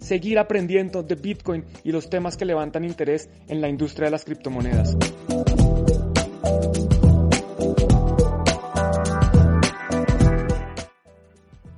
seguir aprendiendo de Bitcoin y los temas que levantan interés en la industria de las criptomonedas.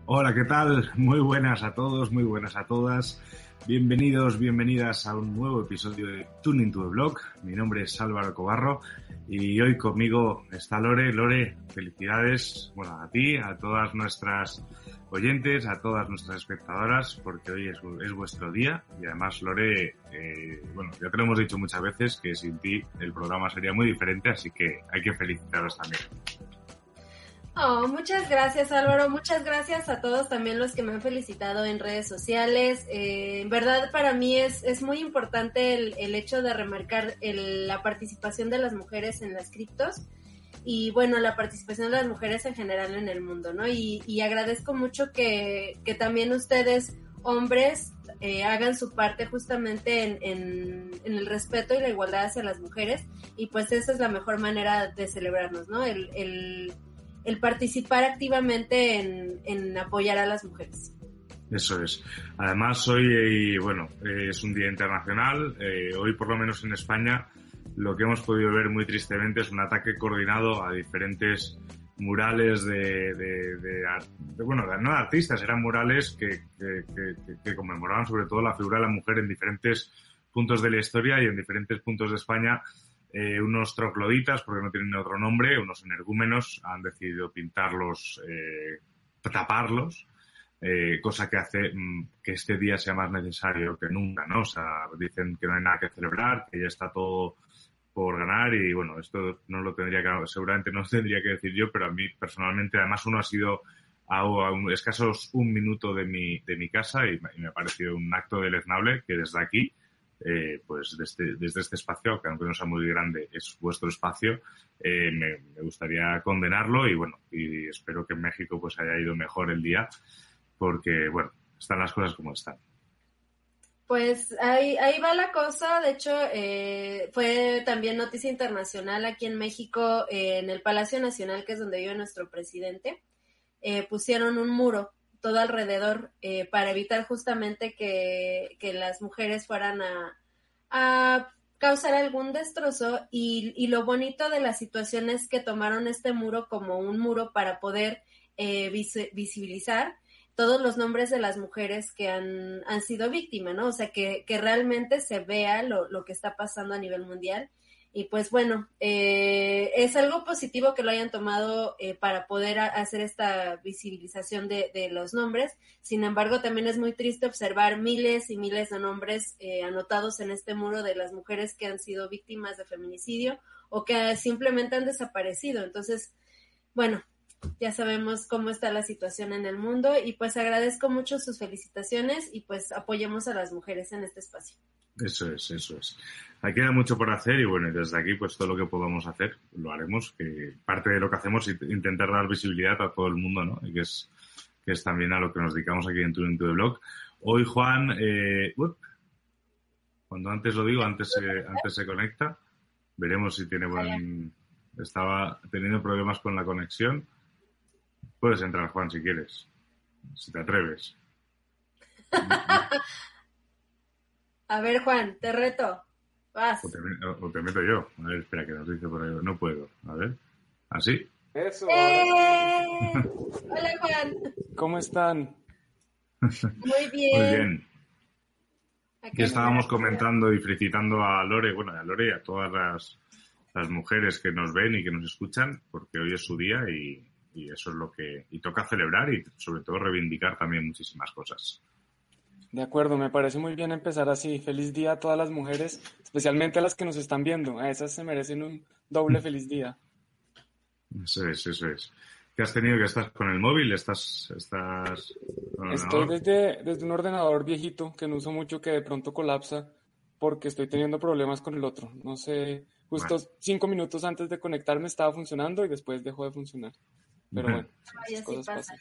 Hola, ¿qué tal? Muy buenas a todos, muy buenas a todas. Bienvenidos, bienvenidas a un nuevo episodio de Tuning to the Blog. Mi nombre es Álvaro Cobarro y hoy conmigo está Lore. Lore, felicidades, bueno, a ti, a todas nuestras oyentes, a todas nuestras espectadoras, porque hoy es, es vuestro día y además Lore, eh, bueno, ya te lo hemos dicho muchas veces que sin ti el programa sería muy diferente, así que hay que felicitaros también. Oh, muchas gracias Álvaro, muchas gracias a todos también los que me han felicitado en redes sociales. Eh, en verdad para mí es, es muy importante el, el hecho de remarcar el, la participación de las mujeres en las criptos y bueno, la participación de las mujeres en general en el mundo, ¿no? Y, y agradezco mucho que, que, también ustedes, hombres, eh, hagan su parte justamente en, en, en, el respeto y la igualdad hacia las mujeres y pues esa es la mejor manera de celebrarnos, ¿no? El, el, el participar activamente en, en apoyar a las mujeres. Eso es. Además, hoy, bueno, es un día internacional. Eh, hoy, por lo menos en España, lo que hemos podido ver muy tristemente es un ataque coordinado a diferentes murales de, de, de, de bueno, no de artistas, eran murales que, que, que, que, conmemoraban sobre todo la figura de la mujer en diferentes puntos de la historia y en diferentes puntos de España. Eh, unos trogloditas, porque no tienen otro nombre, unos energúmenos, han decidido pintarlos, eh, taparlos, eh, cosa que hace mmm, que este día sea más necesario que nunca, ¿no? O sea, dicen que no hay nada que celebrar, que ya está todo por ganar y bueno, esto no lo tendría que, seguramente no tendría que decir yo, pero a mí personalmente, además uno ha sido a, a un, escasos un minuto de mi, de mi casa y, y, me ha parecido un acto deleznable que desde aquí, eh, pues desde, desde este espacio, que aunque no sea muy grande, es vuestro espacio, eh, me, gustaría condenarlo y bueno, y espero que en México pues haya ido mejor el día, porque bueno, están las cosas como están. Pues ahí, ahí va la cosa. De hecho, eh, fue también noticia internacional aquí en México, en el Palacio Nacional, que es donde vive nuestro presidente. Pusieron un muro todo alrededor eh, para evitar justamente que, que las mujeres fueran a, a causar algún destrozo. Y, y, lo bonito de la situación es que tomaron este muro como un muro para poder eh, vis visibilizar todos los nombres de las mujeres que han, han sido víctimas, ¿no? O sea, que, que realmente se vea lo, lo, que está pasando a nivel mundial. Y pues bueno, eh, es algo positivo que lo hayan tomado eh, para poder hacer esta visibilización de, de, los nombres. Sin embargo, también es muy triste observar miles y miles de nombres eh, anotados en este muro de las mujeres que han sido víctimas de feminicidio o que simplemente han desaparecido. Entonces, bueno, ya sabemos cómo está la situación en el mundo y pues agradezco mucho sus felicitaciones y pues apoyemos a las mujeres en este espacio. Eso es, eso es. Hay queda mucho por hacer y bueno, desde aquí pues todo lo que podamos hacer lo haremos, parte de lo que hacemos es intentar dar visibilidad a todo el mundo, ¿no? Que es, que es también a lo que nos dedicamos aquí en tu, en tu blog. Hoy Juan, eh, cuando antes lo digo, antes antes se conecta, veremos si tiene buen... Estaba teniendo problemas con la conexión. Puedes entrar, Juan, si quieres. Si te atreves. A ver, Juan, te reto. Vas. O te, o te, meto yo. A ver, espera, que nos dice por ahí. No puedo. A ver. ¿Así? Eso. ¡Eh! Hola, Juan. ¿Cómo están? Muy bien. Muy bien. Aquí estábamos comentando y felicitando a Lore, bueno, a Lore y a todas las, las mujeres que nos ven y que nos escuchan, porque hoy es su día y, y eso es lo que y toca celebrar y sobre todo reivindicar también muchísimas cosas. De acuerdo, me parece muy bien empezar así. Feliz día a todas las mujeres, especialmente a las que nos están viendo. A esas se merecen un doble feliz día. Eso es, eso es. ¿Qué has tenido? ¿Que estás con el móvil? ¿Estás, estás Estoy desde, desde un ordenador viejito que no uso mucho que de pronto colapsa porque estoy teniendo problemas con el otro. No sé, justo cinco minutos antes de conectarme estaba funcionando y después dejó de funcionar. Pero bueno, cosas pasan.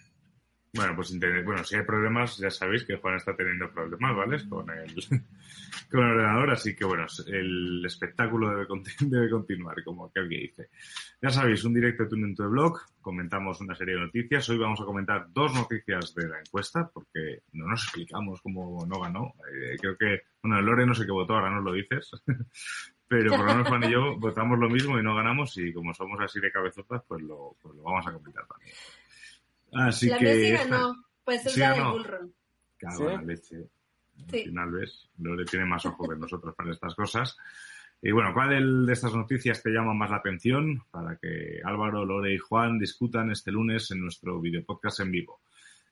Bueno, pues bueno, si hay problemas, ya sabéis que Juan está teniendo problemas, ¿vale? Con el, con el ordenador, así que bueno, el espectáculo debe, debe continuar, como aquel que dice. Ya sabéis, un directo Tuning to the Blog, comentamos una serie de noticias. Hoy vamos a comentar dos noticias de la encuesta, porque no nos explicamos cómo no ganó. Eh, creo que, bueno, Lore no sé qué votó, ahora nos lo dices. Pero por lo menos Juan y yo votamos lo mismo y no ganamos, y como somos así de cabezotas, pues lo, pues lo vamos a comentar también. Así la que. sí ganó, pues es la de Bullrun. Cago la leche. Al final, ¿ves? Lore tiene más ojo que nosotros para estas cosas. Y bueno, ¿cuál de estas noticias te llama más la atención para que Álvaro, Lore y Juan discutan este lunes en nuestro video podcast en vivo?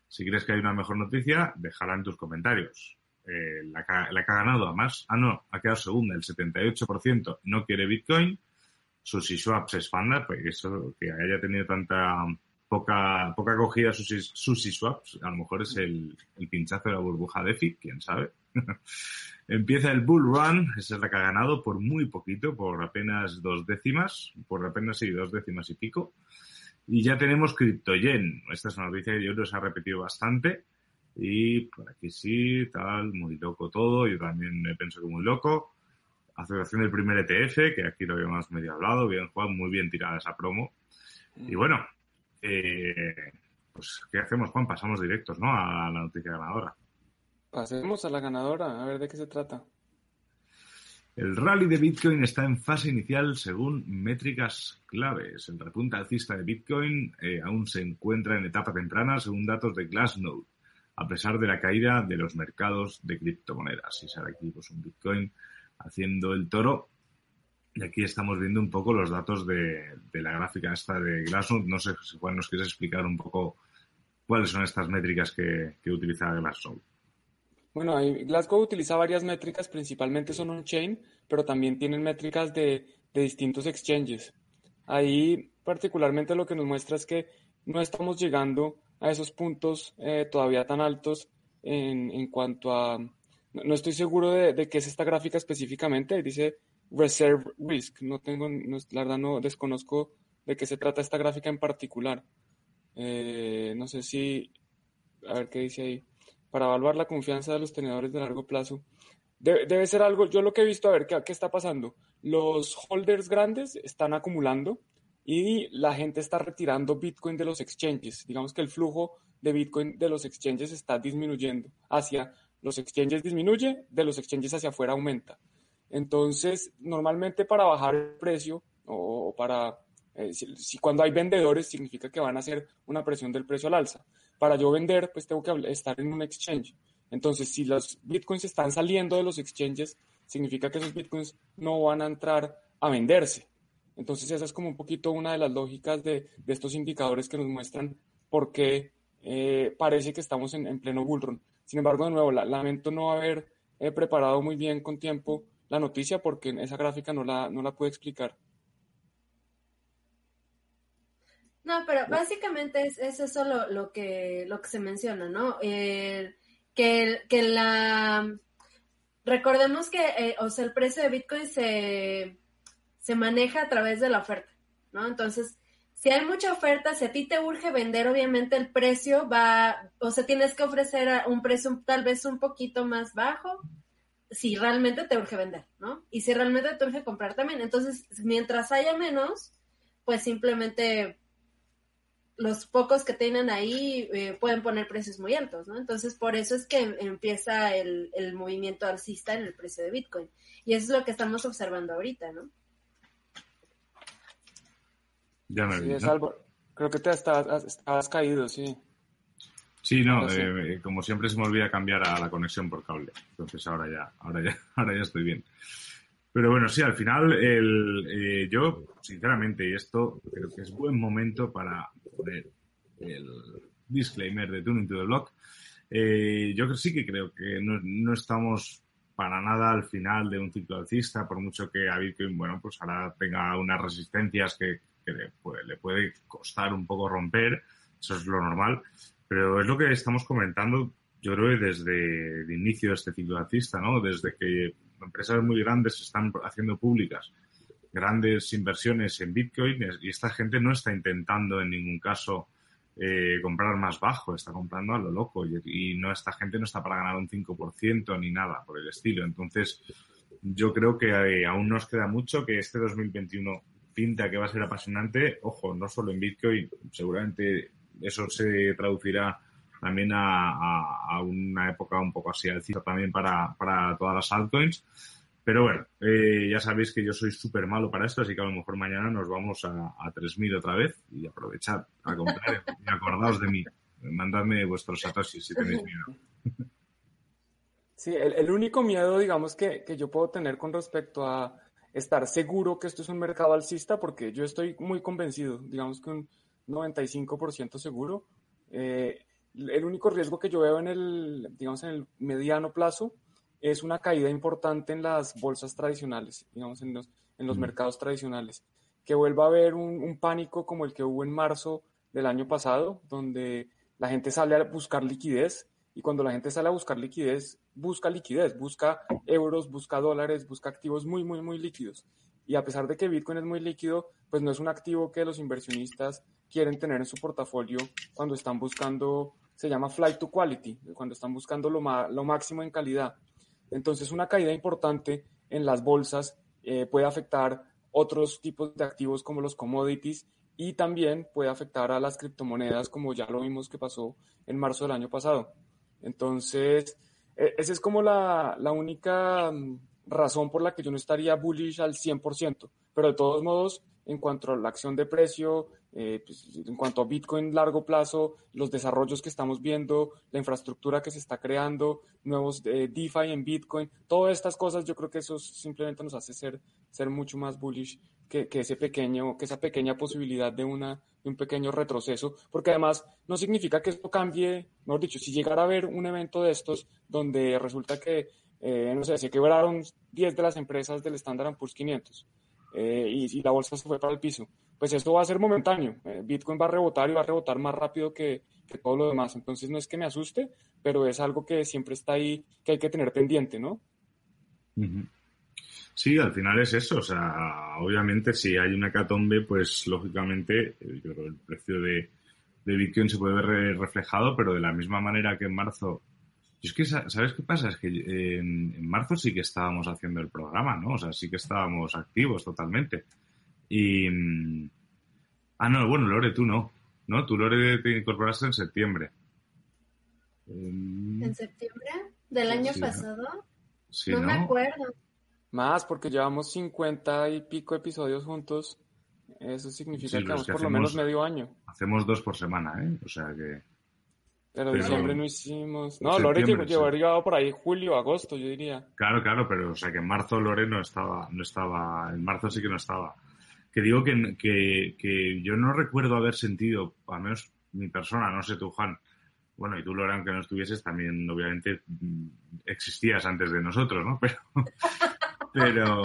Si crees que hay una mejor noticia, déjala en tus comentarios. Eh, la, que ha ganado, además, ah, no, ha quedado segunda, el 78% no quiere Bitcoin. SushiSwap se expanda, pues eso, que haya tenido tanta poca, poca acogida sus sushi swaps. A lo mejor es el, el pinchazo de la burbuja DeFi, quién sabe. Empieza el bull run, esa es la que ha ganado por muy poquito, por apenas dos décimas, por apenas sí, dos décimas y pico. Y ya tenemos CryptoGen. Esta es una noticia que yo les ha repetido bastante. Y por aquí sí, tal, muy loco todo. Yo también me pienso que muy loco. Aceleración del primer ETF, que aquí lo habíamos medio hablado. Bien, Juan, muy bien tirada esa promo. Y bueno, eh, pues, ¿qué hacemos, Juan? Pasamos directos, ¿no? A la noticia ganadora. Pasemos a la ganadora, a ver de qué se trata. El rally de Bitcoin está en fase inicial según métricas claves. El repunte alcista de Bitcoin eh, aún se encuentra en etapa temprana según datos de Glassnode, a pesar de la caída de los mercados de criptomonedas. Y sale aquí pues, un Bitcoin haciendo el toro y aquí estamos viendo un poco los datos de, la gráfica esta de Glassnode. No sé si Juan nos quieres explicar un poco cuáles son estas métricas que, utiliza Glassnode. Bueno, Glasgow utiliza varias métricas, principalmente son on-chain, pero también tienen métricas de, distintos exchanges. Ahí particularmente lo que nos muestra es que no estamos llegando a esos puntos eh, todavía tan altos en, cuanto a... No estoy seguro de, de, qué es esta gráfica específicamente, dice Reserve Risk. No tengo, la verdad no desconozco de qué se trata esta gráfica en particular. Eh, no sé si, a ver qué dice ahí. Para evaluar la confianza de los tenedores de largo plazo. Debe, ser algo, yo lo que he visto, a ver ¿qué, qué está pasando. Los holders grandes están acumulando y la gente está retirando Bitcoin de los exchanges. Digamos que el flujo de Bitcoin de los exchanges está disminuyendo. Hacia los exchanges disminuye, de los exchanges hacia afuera aumenta. Entonces, normalmente para bajar el precio o para, eh, si, cuando hay vendedores significa que van a hacer una presión del precio al alza. Para yo vender, pues tengo que estar en un exchange. Entonces, si los bitcoins están saliendo de los exchanges, significa que esos bitcoins no van a entrar a venderse. Entonces, esa es como un poquito una de las lógicas de, estos indicadores que nos muestran por qué eh, parece que estamos en, pleno bullrun. Sin embargo, de nuevo, lamento no haber eh, preparado muy bien con tiempo la noticia porque en esa gráfica no la, no la pude explicar. No, pero básicamente es, eso lo, que, lo que se menciona, ¿no? que, que la... Recordemos que, eh, o sea, el precio de Bitcoin se, se maneja a través de la oferta, ¿no? Entonces, si hay mucha oferta, si a ti te urge vender, obviamente el precio va, o sea, tienes que ofrecer un precio tal vez un poquito más bajo si realmente te urge vender, ¿no? Y si realmente te urge comprar también. Entonces, mientras haya menos, pues simplemente los pocos que tienen ahí eh, pueden poner precios muy altos, ¿no? Entonces, por eso es que empieza el, movimiento alcista en el precio de Bitcoin. Y eso es lo que estamos observando ahorita, ¿no? Ya me sí, Creo que te has caído, sí. Sí, no, eh, como siempre se me olvida cambiar a la conexión por cable. Entonces ahora ya, ahora ya, ahora ya estoy bien. Pero bueno, sí, al final el, eh, yo, sinceramente, y esto creo que es buen momento para poner el disclaimer de Tuning to the Block. Eh, yo sí que creo que no, no, estamos para nada al final de un ciclo alcista, por mucho que a Bitcoin, bueno, pues ahora tenga unas resistencias que, le, puede, costar un poco romper, eso es lo normal Pero es lo que estamos comentando, yo creo desde el inicio de este ciclo alcista, ¿no? Desde que empresas muy grandes están haciendo públicas grandes inversiones en Bitcoin y esta gente no está intentando en ningún caso eh, comprar más bajo, está comprando a lo loco y, no esta gente no está para ganar un 5% ni nada por el estilo. Entonces, yo creo que eh, aún nos queda mucho, que este 2021 pinta que va a ser apasionante. Ojo, no solo en Bitcoin, seguramente eso se traducirá también a, una época un poco así alcista también para, para todas las altcoins. Pero bueno, eh, ya sabéis que yo soy súper malo para esto, así que a lo mejor mañana nos vamos a, a 3.000 otra vez y aprovechad a comprar y acordaos de mí. Mandadme vuestros satoshis si tenéis miedo. Sí, el, único miedo, digamos, que, que, yo puedo tener con respecto a estar seguro que esto es un mercado alcista, porque yo estoy muy convencido, digamos que un 95% seguro. Eh, el único riesgo que yo veo en el, digamos, en el mediano plazo es una caída importante en las bolsas tradicionales, digamos, en los, en los mercados tradicionales. Que vuelva a haber un, un, pánico como el que hubo en marzo del año pasado, donde la gente sale a buscar liquidez y cuando la gente sale a buscar liquidez, busca liquidez, busca euros, busca dólares, busca activos muy, muy, muy líquidos. Y a pesar de que Bitcoin es muy líquido, pues no es un activo que los inversionistas quieren tener en su portafolio cuando están buscando, se llama flight to quality, cuando están buscando lo, lo máximo en calidad. Entonces, una caída importante en las bolsas eh, puede afectar otros tipos de activos como los commodities y también puede afectar a las criptomonedas como ya lo vimos que pasó en marzo del año pasado. Entonces, e, esa es como la, la única mm, razón por la que yo no estaría bullish al 100%, pero de todos modos, en cuanto a la acción de precio, eh, pues, en cuanto a Bitcoin largo plazo, los desarrollos que estamos viendo, la infraestructura que se está creando, nuevos eh, DeFi en Bitcoin, todas estas cosas, yo creo que eso simplemente nos hace ser, ser mucho más bullish que, ese pequeño, que esa pequeña posibilidad de una de un pequeño retroceso, porque además no significa que esto cambie, mejor dicho, si llegara a haber un evento de estos donde resulta que, eh, no sé, se quebraron 10 de las empresas del Standard Poor's 500 eh, y, la bolsa se fue para el piso, pues esto va a ser momentáneo. Eh, Bitcoin va a rebotar y va a rebotar más rápido que, que, todo lo demás. Entonces no es que me asuste, pero es algo que siempre está ahí, que hay que tener pendiente, ¿no? Sí, al final es eso. O sea, obviamente si hay una catombe, pues lógicamente eh, yo creo el precio de, de Bitcoin se puede ver reflejado, pero de la misma manera que en marzo es que, ¿sabes qué pasa? Es que en, marzo sí que estábamos haciendo el programa, ¿no? O sea, sí que estábamos activos totalmente. Y. Mm, ah, no, bueno, Lore, tú no. ¿No? Tú, Lore, te incorporaste en septiembre. ¿En septiembre? ¿Del año pasado? Sí, no, me acuerdo. Más, porque llevamos cincuenta y pico episodios juntos. Eso significa que vamos por lo menos medio año. Hacemos dos por semana, ¿eh? O sea que. Pero, diciembre no hicimos. No, Lore llegó, por ahí julio, agosto, yo diría. Claro, claro, pero o sea que en marzo Lore no estaba, no estaba, en marzo sí que no estaba. Que digo que, que, que yo no recuerdo haber sentido, al menos mi persona, no sé tú, Juan, bueno, y tú, Lore, aunque no estuvieses, también obviamente mm, existías antes de nosotros, ¿no? Pero, pero,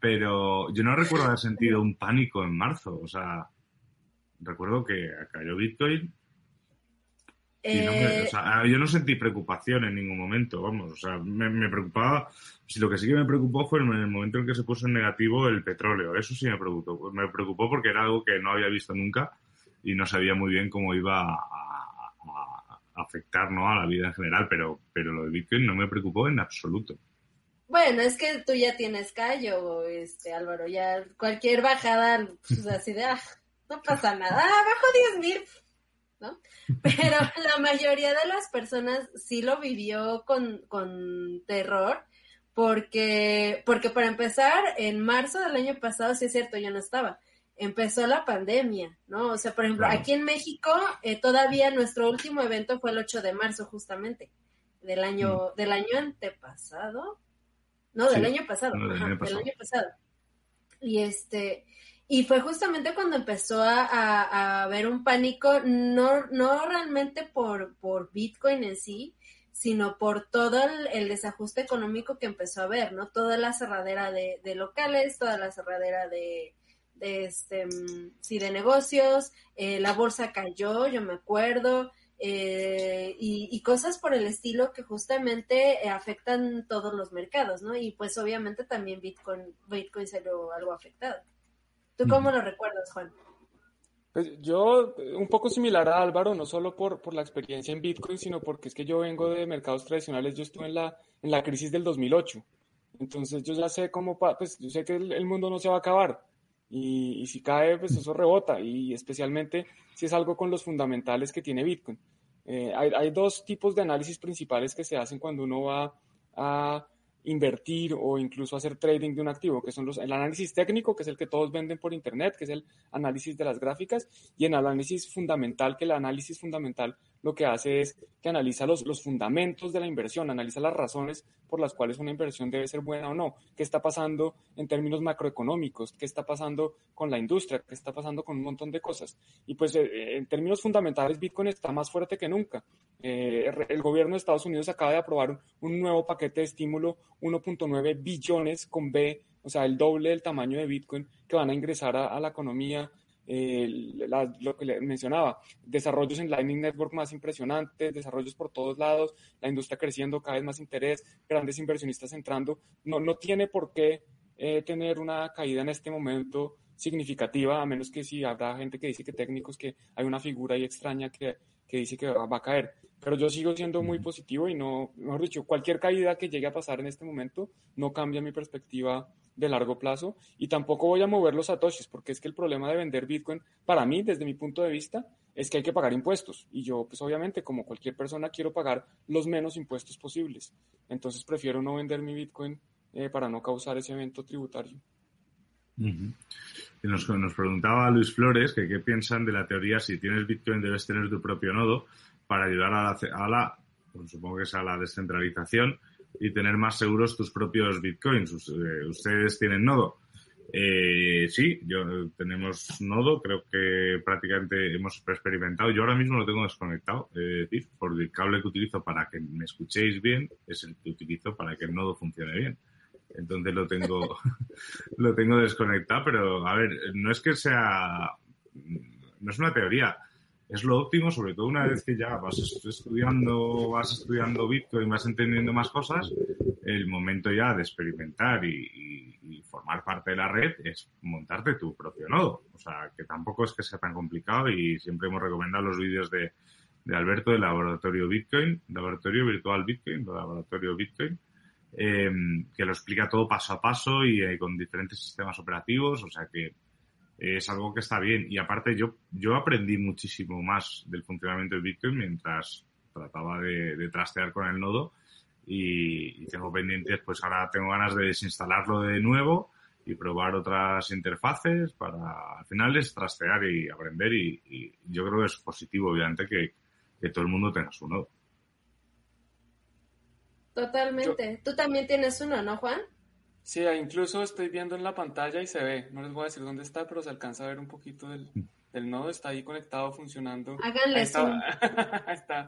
pero yo no recuerdo haber sentido un pánico en marzo. O sea, recuerdo que cayó Bitcoin eh, yo no sentí preocupación en ningún momento, vamos, o sea, me, preocupaba, si lo que sí que me preocupó fue en el momento en que se puso en negativo el petróleo, eso sí me preocupó, me preocupó porque era algo que no había visto nunca y no sabía muy bien cómo iba a, afectar ¿no? a la vida en general, pero, pero lo de Bitcoin no me preocupó en absoluto. Bueno, es que tú ya tienes callo, este Álvaro, ya cualquier bajada, pues así de, ah, no pasa nada, ah, bajo 10 mil, Pero la mayoría de las personas sí lo vivió con, con terror, porque, porque para empezar, en marzo del año pasado, sí es cierto, yo no estaba, empezó la pandemia, ¿no? O sea, por ejemplo, aquí en México, eh, todavía nuestro último evento fue el 8 de marzo, justamente, del año, mm. del año antepasado. No, del año pasado, del año pasado. Y este, y fue justamente cuando empezó a, haber un pánico, no, no realmente por, por Bitcoin en sí, sino por todo el, desajuste económico que empezó a haber, ¿no? Toda la cerradera de, locales, toda la cerradera de, de este, mm, sí, de negocios, eh, la bolsa cayó, yo me acuerdo, eh, y, cosas por el estilo que justamente afectan todos los mercados, ¿no? Y pues obviamente también Bitcoin, Bitcoin salió algo afectado. ¿Tú cómo lo recuerdas, Juan? Pues yo, un poco similar a Álvaro, no solo por, por la experiencia en Bitcoin, sino porque es que yo vengo de mercados tradicionales, yo estuve en la, en la crisis del 2008. Entonces yo ya sé cómo, pues yo sé que el, mundo no se va a acabar. Y, y, si cae, pues eso rebota. Y especialmente si es algo con los fundamentales que tiene Bitcoin. Eh, hay, hay, dos tipos de análisis principales que se hacen cuando uno va a invertir o incluso hacer trading de un activo, que son los, el análisis técnico, que es el que todos venden por Internet, que es el análisis de las gráficas, y el análisis fundamental, que el análisis fundamental lo que hace es que analiza los, los fundamentos de la inversión, analiza las razones por las cuales una inversión debe ser buena o no, qué está pasando en términos macroeconómicos, qué está pasando con la industria, qué está pasando con un montón de cosas. Y pues eh, en términos fundamentales, Bitcoin está más fuerte que nunca. Eh, el gobierno de Estados Unidos acaba de aprobar un nuevo paquete de estímulo, 1.9 billones con B, o sea, el doble del tamaño de Bitcoin que van a ingresar a, la economía. Eh, lo que le mencionaba, desarrollos en Lightning Network más impresionantes, desarrollos por todos lados, la industria creciendo, cada vez más interés, grandes inversionistas entrando. No, no tiene por qué eh, tener una caída en este momento significativa, a menos que si habrá gente que dice que técnicos, que hay una figura ahí extraña que, que dice que va, a caer. Pero yo sigo siendo muy positivo y no, mejor dicho, cualquier caída que llegue a pasar en este momento no cambia mi perspectiva de largo plazo y tampoco voy a mover los satoshis porque es que el problema de vender Bitcoin para mí desde mi punto de vista es que hay que pagar impuestos. Y yo pues obviamente como cualquier persona quiero pagar los menos impuestos posibles. Entonces prefiero no vender mi Bitcoin eh, para no causar ese evento tributario. nos, nos, preguntaba Luis Flores que qué piensan de la teoría si tienes Bitcoin debes tener tu propio nodo para ayudar a la, supongo que es a la descentralización y tener más seguros tus propios bitcoins. Eh, ustedes tienen nodo. Eh, sí, yo tenemos nodo, creo que prácticamente hemos experimentado. Yo ahora mismo lo tengo desconectado, es decir, por el cable que utilizo para que me escuchéis bien, es el que utilizo para que el nodo funcione bien. Entonces lo tengo, lo tengo desconectado, pero a ver, no es que sea, no es una teoría es lo óptimo, sobre todo una vez que ya vas estudiando, vas estudiando Bitcoin, vas entendiendo más cosas, el momento ya de experimentar y, formar parte de la red es montarte tu propio nodo. O sea, que tampoco es que sea tan complicado y siempre hemos recomendado los vídeos de, Alberto del laboratorio Bitcoin, laboratorio virtual Bitcoin, laboratorio Bitcoin, em, que lo explica todo paso a paso y eh, con diferentes sistemas operativos. O sea que es algo que está bien. Y aparte yo, yo aprendí muchísimo más del funcionamiento de Bitcoin mientras trataba de, trastear con el nodo y, tengo pendientes, pues ahora tengo ganas de desinstalarlo de nuevo y probar otras interfaces para al final es trastear y aprender y, yo creo que es positivo obviamente que, todo el mundo tenga su nodo. Totalmente. Tú también tienes uno, ¿no, Juan? Sí, incluso estoy viendo en la pantalla y se ve, no les voy a decir dónde está, pero se alcanza a ver un poquito del, del nodo, está ahí conectado, funcionando. Háganle ahí está, está,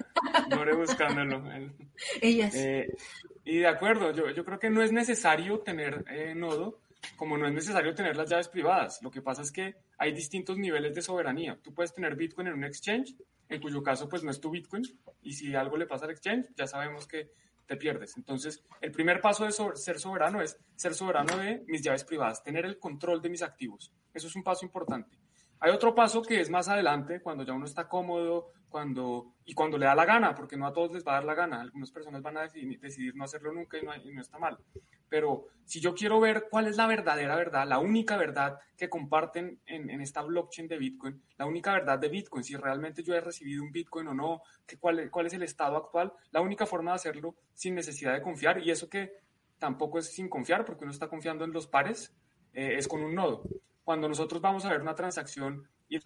Lore buscándolo. Ellas. Eh, y de acuerdo, yo, yo creo que no es necesario tener eh, nodo, como no es necesario tener las llaves privadas. Lo que pasa es que hay distintos niveles de soberanía. Tú puedes tener Bitcoin en un exchange, en cuyo caso pues no es tu Bitcoin, y si algo le pasa al exchange, ya sabemos que te pierdes. Entonces, el primer paso de ser soberano es ser soberano de mis llaves privadas, tener el control de mis activos. Eso es un paso importante. Hay otro paso que es más adelante, cuando ya uno está cómodo, cuando, y cuando le da la gana, porque no a todos les va a dar la gana. Algunas personas van a decidir, no hacerlo nunca y no, y no está mal. Pero si yo quiero ver cuál es la verdadera verdad, la única verdad que comparten en, en, esta blockchain de Bitcoin, la única verdad de Bitcoin, si realmente yo he recibido un Bitcoin o no, que cuál, cuál es el estado actual, la única forma de hacerlo sin necesidad de confiar, y eso que tampoco es sin confiar, porque uno está confiando en los pares, eh, es con un nodo. Cuando nosotros vamos a ver una transacción y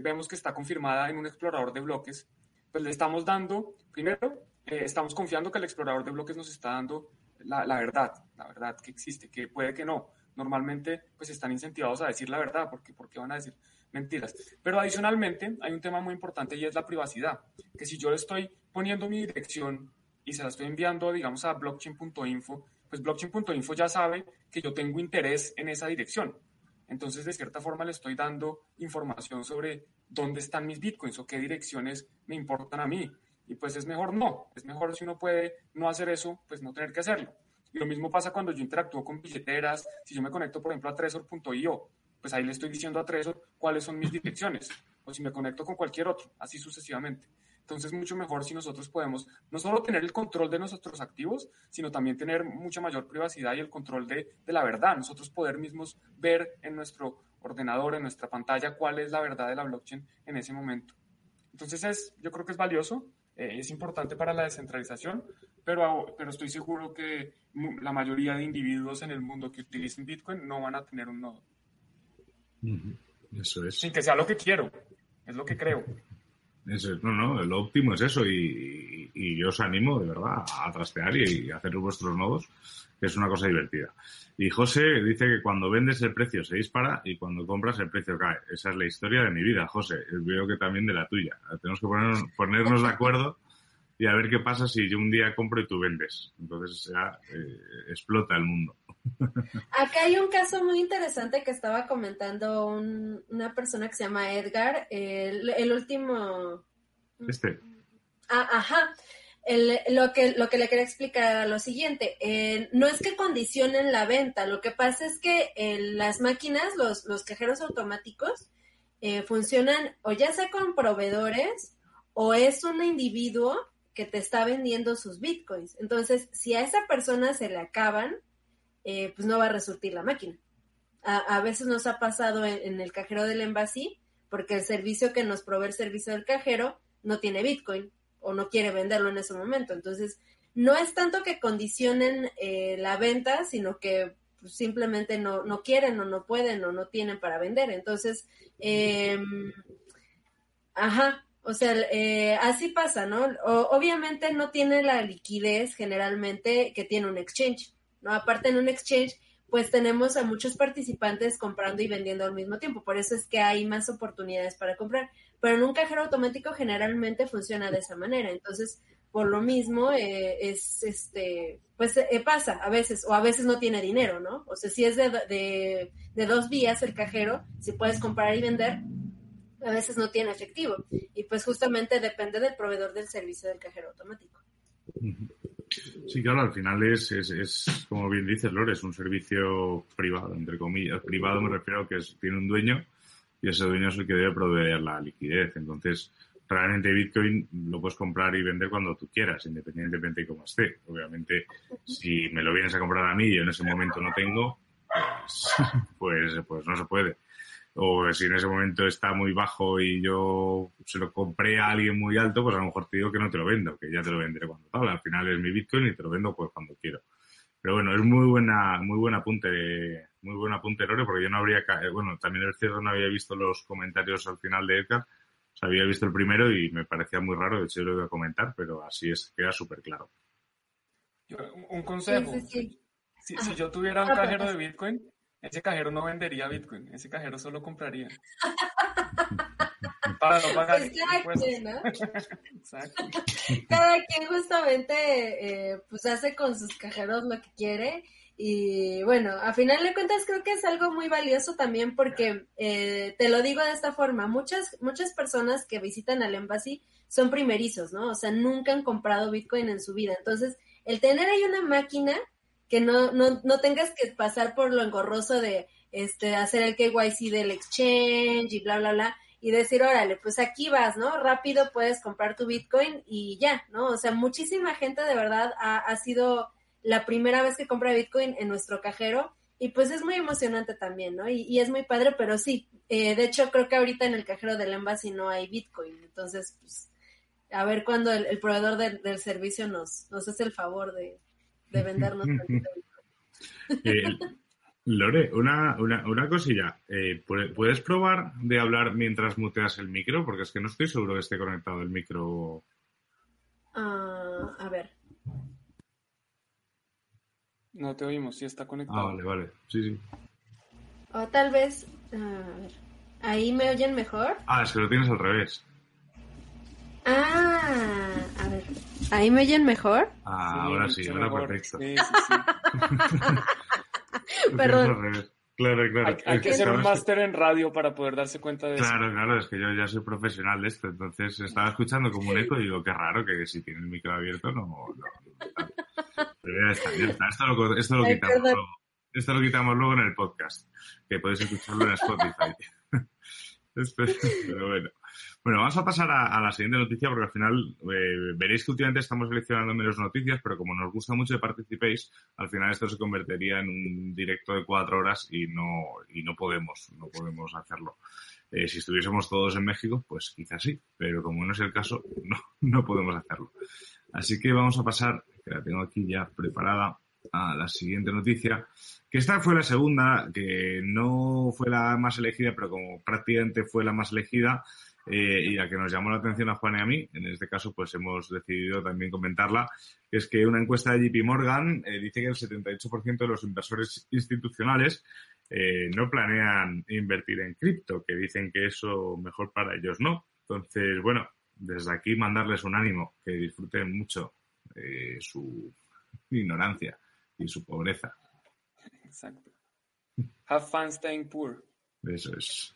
vemos que está confirmada en un explorador de bloques, pues le estamos dando, primero, eh, estamos confiando que el explorador de bloques nos está dando la, la, verdad, la verdad que existe, que puede que no. Normalmente, pues están incentivados a decir la verdad, porque ¿por qué van a decir mentiras? Pero adicionalmente, hay un tema muy importante y es la privacidad, que si yo le estoy poniendo mi dirección y se la estoy enviando, digamos, a blockchain.info, pues blockchain.info ya sabe que yo tengo interés en esa dirección. Entonces, de cierta forma, le estoy dando información sobre dónde están mis bitcoins o qué direcciones me importan a mí. Y pues es mejor no, es mejor si uno puede no hacer eso, pues no tener que hacerlo. Y lo mismo pasa cuando yo interactúo con billeteras, si yo me conecto por ejemplo a Trezor.io, pues ahí le estoy diciendo a Trezor cuáles son mis direcciones, o si me conecto con cualquier otro, así sucesivamente. Entonces, mucho mejor si nosotros podemos no solo tener el control de nuestros activos, sino también tener mucha mayor privacidad y el control de, de, la verdad. Nosotros poder mismos ver en nuestro ordenador, en nuestra pantalla, cuál es la verdad de la blockchain en ese momento. Entonces, es, yo creo que es valioso, eh, es importante para la descentralización, pero, pero estoy seguro que la mayoría de individuos en el mundo que utilicen Bitcoin no van a tener un nodo. Eso es. Sin que sea lo que quiero, es lo que creo. No, no, lo óptimo es eso y, y, yo os animo de verdad a trastear y, hacer vuestros nodos, que es una cosa divertida. Y José dice que cuando vendes el precio se dispara y cuando compras el precio cae. Esa es la historia de mi vida, José. Veo que también de la tuya. Tenemos que ponernos, ponernos de acuerdo y a ver qué pasa si yo un día compro y tú vendes. Entonces ya eh, explota el mundo. Acá hay un caso muy interesante que estaba comentando un, una persona que se llama Edgar, el, el último... Este. Ah, ajá. El, lo, que, lo que le quería explicar era lo siguiente, eh, no es que condicionen la venta, lo que pasa es que en las máquinas, los, los cajeros automáticos, eh, funcionan o ya sea con proveedores o es un individuo que te está vendiendo sus bitcoins. Entonces, si a esa persona se le acaban, eh, pues no va a resurtir la máquina. A, veces nos ha pasado en, el cajero del Embassy, porque el servicio que nos provee el servicio del cajero no tiene Bitcoin o no quiere venderlo en ese momento. Entonces, no es tanto que condicionen eh, la venta, sino que pues, simplemente no, no, quieren o no pueden o no tienen para vender. Entonces, em, ajá, o sea, eh, así pasa, ¿no? obviamente no tiene la liquidez generalmente que tiene un exchange. ¿No? Aparte en un exchange, pues tenemos a muchos participantes comprando y vendiendo al mismo tiempo, por eso es que hay más oportunidades para comprar, pero en un cajero automático generalmente funciona de esa manera, entonces por lo mismo eh, es este pues eh, pasa a veces o a veces no tiene dinero no o sea si es de, de, de, dos vías el cajero si puedes comprar y vender a veces no tiene efectivo. Y pues justamente depende del proveedor del servicio del cajero automático Sí, claro, al final es, es, es, como bien dices, Lore, es un servicio privado, entre comillas. Privado me refiero a que tiene un dueño y ese dueño es el que debe proveer la liquidez. Entonces, realmente Bitcoin lo puedes comprar y vender cuando tú quieras, independientemente de cómo esté. Obviamente, si me lo vienes a comprar a mí y en ese momento no tengo, pues, pues, pues no se puede o si en ese momento está muy bajo y yo se lo compré a alguien muy alto, pues a lo mejor te digo que no te lo vendo, que ya te lo venderé cuando tal. Al final es mi Bitcoin y te lo vendo pues cuando quiero. Pero bueno, es muy buena, muy buen apunte, muy buen apunte, Lore, porque yo no habría, bueno, también es cierto, no había visto los comentarios al final de Edgar, o sea, había visto el primero y me parecía muy raro, de hecho yo lo iba a comentar, pero así es, queda súper claro. un consejo. Si, si, yo tuviera un cajero de Bitcoin, ese cajero no vendería Bitcoin, ese cajero solo compraría. Para no pagar. Pues cada quien, ¿no? Exacto. Cada quien justamente eh, pues hace con sus cajeros lo que quiere. Y bueno, a final de cuentas creo que es algo muy valioso también porque eh, te lo digo de esta forma, muchas, muchas personas que visitan al Embassy son primerizos, ¿no? O sea, nunca han comprado Bitcoin en su vida. Entonces, el tener ahí una máquina que no, no, no tengas que pasar por lo engorroso de este, hacer el KYC del exchange y bla, bla, bla, y decir, órale, pues aquí vas, ¿no? Rápido puedes comprar tu Bitcoin y ya, ¿no? O sea, muchísima gente de verdad ha, ha sido la primera vez que compra Bitcoin en nuestro cajero y pues es muy emocionante también, ¿no? Y, y es muy padre, pero sí, eh, de hecho creo que ahorita en el cajero del Embassy no hay Bitcoin, entonces, pues, a ver cuándo el, el proveedor del servicio nos, nos hace el favor de, de vendernos. eh, Lore, una, una, una cosilla. Eh, ¿Puedes probar de hablar mientras muteas el micro? Porque es que no estoy seguro que esté conectado el micro. Uh, a ver. No te oímos, sí está conectado. Ah, vale, vale. Sí, sí. O tal vez. a ver. ¿Ahí me oyen mejor? Ah, es que lo tienes al revés. Ah, a ver. ¿Ahí me oyen mejor? Ah, ahora sí, ahora perfecto. Sí, sí, sí. Perdón. Claro, claro. Hay, que ser un máster en radio para poder darse cuenta de eso. Claro, claro, es que yo ya soy profesional de esto, entonces estaba escuchando como un eco y digo, qué raro que si tiene el micro abierto no... no, Pero ya está, ya está. Esto lo, esto lo quitamos luego. Esto lo quitamos luego en el podcast, que podéis escucharlo en Spotify. Pero bueno. Bueno, vamos a pasar a, la siguiente noticia porque al final eh, veréis que últimamente estamos seleccionando menos noticias, pero como nos gusta mucho que participéis, al final esto se convertiría en un directo de cuatro horas y no, y no podemos, no podemos hacerlo. Eh, si estuviésemos todos en México, pues quizás sí, pero como no es el caso, no, no podemos hacerlo. Así que vamos a pasar, que la tengo aquí ya preparada, a la siguiente noticia, que esta fue la segunda, que no fue la más elegida, pero como prácticamente fue la más elegida, eh, y la que nos llamó la atención a Juan y a mí, en este caso pues hemos decidido también comentarla, que es que una encuesta de JP Morgan eh, dice que el 78% de los inversores institucionales eh, no planean invertir en cripto, que dicen que eso mejor para ellos no. Entonces, bueno, desde aquí mandarles un ánimo, que disfruten mucho su ignorancia y su pobreza. Exacto. Have fun staying poor. Eso es.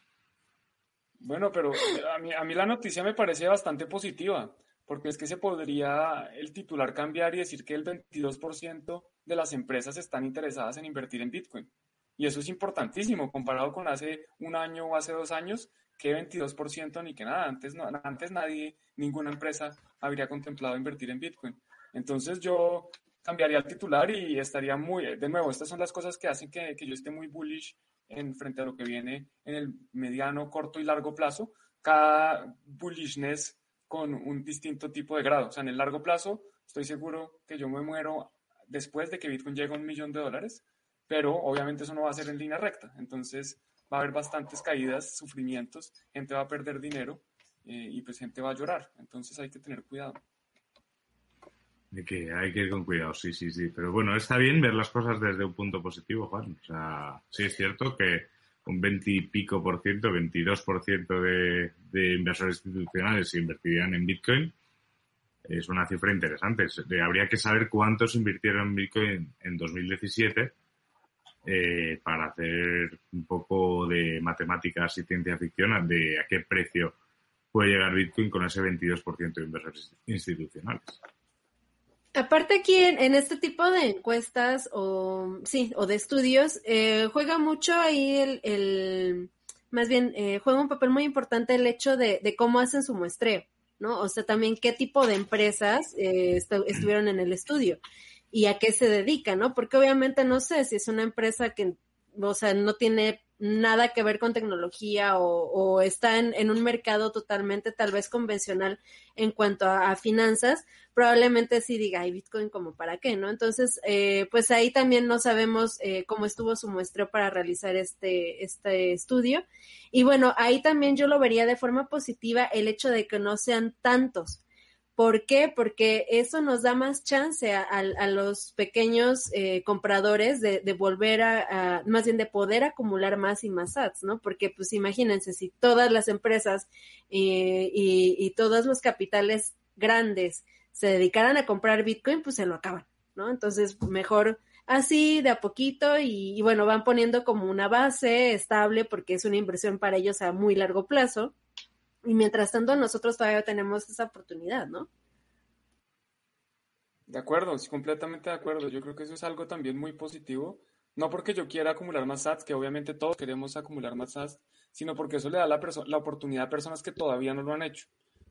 Bueno, pero a mí, a mí la noticia me parece bastante positiva, porque es que se podría el titular cambiar y decir que el 22% de las empresas están interesadas en invertir en Bitcoin. Y eso es importantísimo comparado con hace un año o hace dos años, que 22% ni que nada. Antes, no, antes nadie, ninguna empresa habría contemplado invertir en Bitcoin. Entonces yo cambiaría el titular y estaría muy, de nuevo, estas son las cosas que hacen que, que yo esté muy bullish en frente a lo que viene en el mediano, corto y largo plazo, cada bullishness con un distinto tipo de grado. O sea, en el largo plazo estoy seguro que yo me muero después de que Bitcoin llegue a un millón de dólares, pero obviamente eso no va a ser en línea recta. Entonces va a haber bastantes caídas, sufrimientos, gente va a perder dinero eh, y pues gente va a llorar. Entonces hay que tener cuidado. De que hay que ir con cuidado, sí, sí, sí. Pero bueno, está bien ver las cosas desde un punto positivo, Juan. O sea, sí es cierto que un 20 y pico por ciento, 22 por ciento de, de inversores institucionales se invertirían en Bitcoin. Es una cifra interesante. Habría que saber cuántos invirtieron en Bitcoin en 2017 eh, para hacer un poco de matemáticas y ciencia ficción de a qué precio puede llegar Bitcoin con ese 22% de inversores institucionales. Aparte aquí en, este tipo de encuestas o sí o de estudios eh, juega mucho ahí el, más bien eh, juega un papel muy importante el hecho de, de, cómo hacen su muestreo, ¿no? O sea también qué tipo de empresas eh, estuvieron en el estudio y a qué se dedican, ¿no? Porque obviamente no sé si es una empresa que o sea no tiene nada que ver con tecnología o, está en, un mercado totalmente tal vez convencional en cuanto a, finanzas, probablemente sí diga, hay Bitcoin como para qué, ¿no? Entonces, eh, pues ahí también no sabemos eh, cómo estuvo su muestreo para realizar este, este estudio. Y bueno, ahí también yo lo vería de forma positiva el hecho de que no sean tantos. ¿Por qué? Porque eso nos da más chance a, los pequeños eh, compradores de, volver a, más bien de poder acumular más y más sats, ¿no? Porque pues imagínense, si todas las empresas eh, y, todos los capitales grandes se dedicaran a comprar Bitcoin, pues se lo acaban, ¿no? Entonces, mejor así, de a poquito, y, y bueno, van poniendo como una base estable porque es una inversión para ellos a muy largo plazo y mientras tanto, nosotros todavía tenemos esa oportunidad, ¿no? De acuerdo, sí, completamente de acuerdo. Yo creo que eso es algo también muy positivo. No porque yo quiera acumular más sats, que obviamente todos queremos acumular más sats, sino porque eso le da la, la oportunidad a personas que todavía no lo han hecho.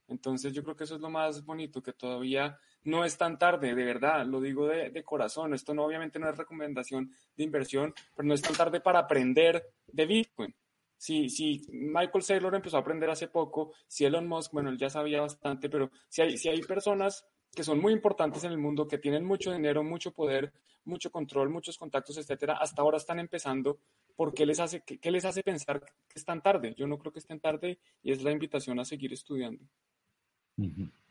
Entonces yo creo que eso es lo más bonito, que todavía no es tan tarde, de verdad, lo digo de, de, corazón. Esto no obviamente no es recomendación de inversión, pero no es tan tarde para aprender de Bitcoin si, si Michael Saylor empezó a aprender hace poco, si Elon Musk, bueno, él ya sabía bastante, pero si hay, si hay personas que son muy importantes en el mundo, que tienen mucho dinero, mucho poder, mucho control, muchos contactos, etcétera, hasta ahora están empezando, ¿por qué les hace, qué, les hace pensar que es tan tarde? Yo no creo que estén tarde y es la invitación a seguir estudiando.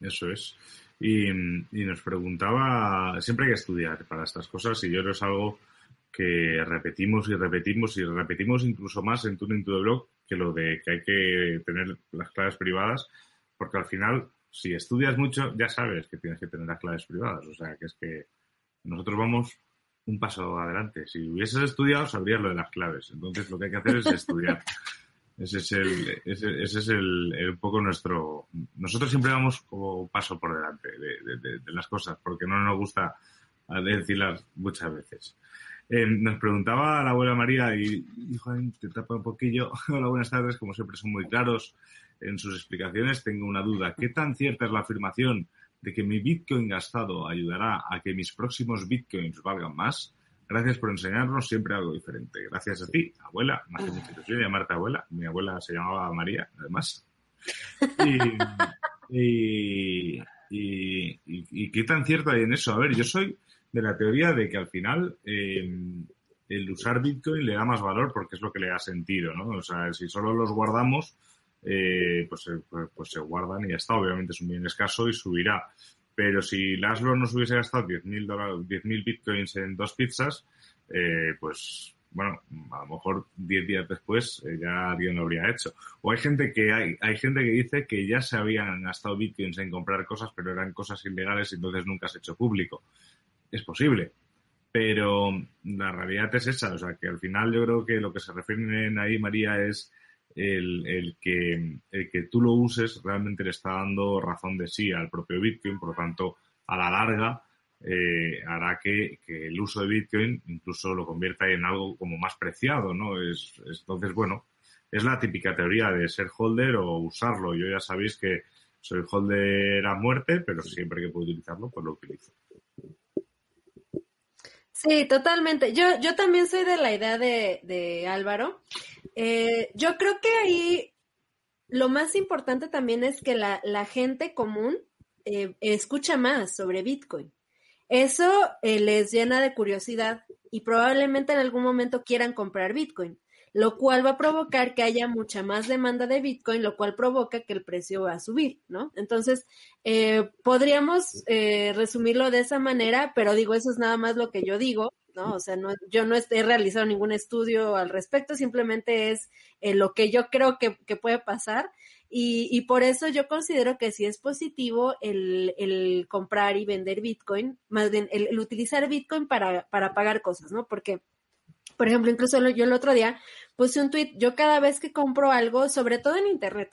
Eso es. Y, y, nos preguntaba, siempre hay que estudiar para estas cosas y yo creo es algo que repetimos y repetimos y repetimos incluso más en Tuning to the Blog que lo de que hay que tener las claves privadas, porque al final, si estudias mucho, ya sabes que tienes que tener las claves privadas. O sea, que es que nosotros vamos un paso adelante. Si hubieses estudiado, sabrías lo de las claves. Entonces, lo que hay que hacer es estudiar. Ese es el, ese, es el, un poco nuestro. Nosotros siempre vamos como un paso por delante de, las cosas, porque no nos gusta decirlas muchas veces. Eh, nos preguntaba la abuela María y, hijo, te tapa un poquillo. Hola, buenas tardes. Como siempre, son muy claros en sus explicaciones. Tengo una duda. ¿Qué tan cierta es la afirmación de que mi Bitcoin gastado ayudará a que mis próximos Bitcoins valgan más? Gracias por enseñarnos siempre algo diferente. Gracias a ti, abuela. Me hace mucha ilusión llamarte abuela. Mi abuela se llamaba María, además. Y, y, qué tan cierto hay en eso. A ver, yo soy de la teoría de que al final eh, el usar Bitcoin le da más valor porque es lo que le da sentido, ¿no? O sea, si solo los guardamos, eh, pues, eh, pues, pues, se guardan y ya está. Obviamente es un bien escaso y subirá. Pero si Laszlo nos hubiese gastado 10.000 10.000 bitcoins en dos pizzas, eh, pues bueno, a lo mejor 10 días después eh, ya alguien lo habría hecho. O hay gente que hay, hay gente que dice que ya se habían gastado bitcoins en comprar cosas, pero eran cosas ilegales y entonces nunca se ha hecho público. Es posible. Pero la realidad es esa, o sea que al final yo creo que lo que se refieren ahí, María, es el, que, el que tú lo uses realmente le está dando razón de sí al propio Bitcoin, por lo tanto, a la larga eh, hará que, el uso de Bitcoin incluso lo convierta en algo como más preciado, ¿no? Es, entonces, bueno, es la típica teoría de ser holder o usarlo. Yo ya sabéis que soy holder a muerte, pero siempre que puedo utilizarlo, pues lo utilizo. Sí, totalmente. Yo, yo también soy de la idea de, de Álvaro. Eh, yo creo que ahí lo más importante también es que la, la gente común eh, escucha más sobre Bitcoin. Eso eh, les llena de curiosidad y probablemente en algún momento quieran comprar Bitcoin, lo cual va a provocar que haya mucha más demanda de Bitcoin, lo cual provoca que el precio va a subir, ¿no? Entonces, podríamos resumirlo de esa manera, pero digo, eso es nada más lo que yo digo. ¿no? O sea, no, yo no he realizado ningún estudio al respecto, simplemente es eh, lo que yo creo que, puede pasar. Y, y, por eso yo considero que sí es positivo el, el comprar y vender Bitcoin, más bien el, utilizar Bitcoin para, para pagar cosas, ¿no? Porque, por ejemplo, incluso yo el otro día puse un tweet, yo cada vez que compro algo, sobre todo en Internet,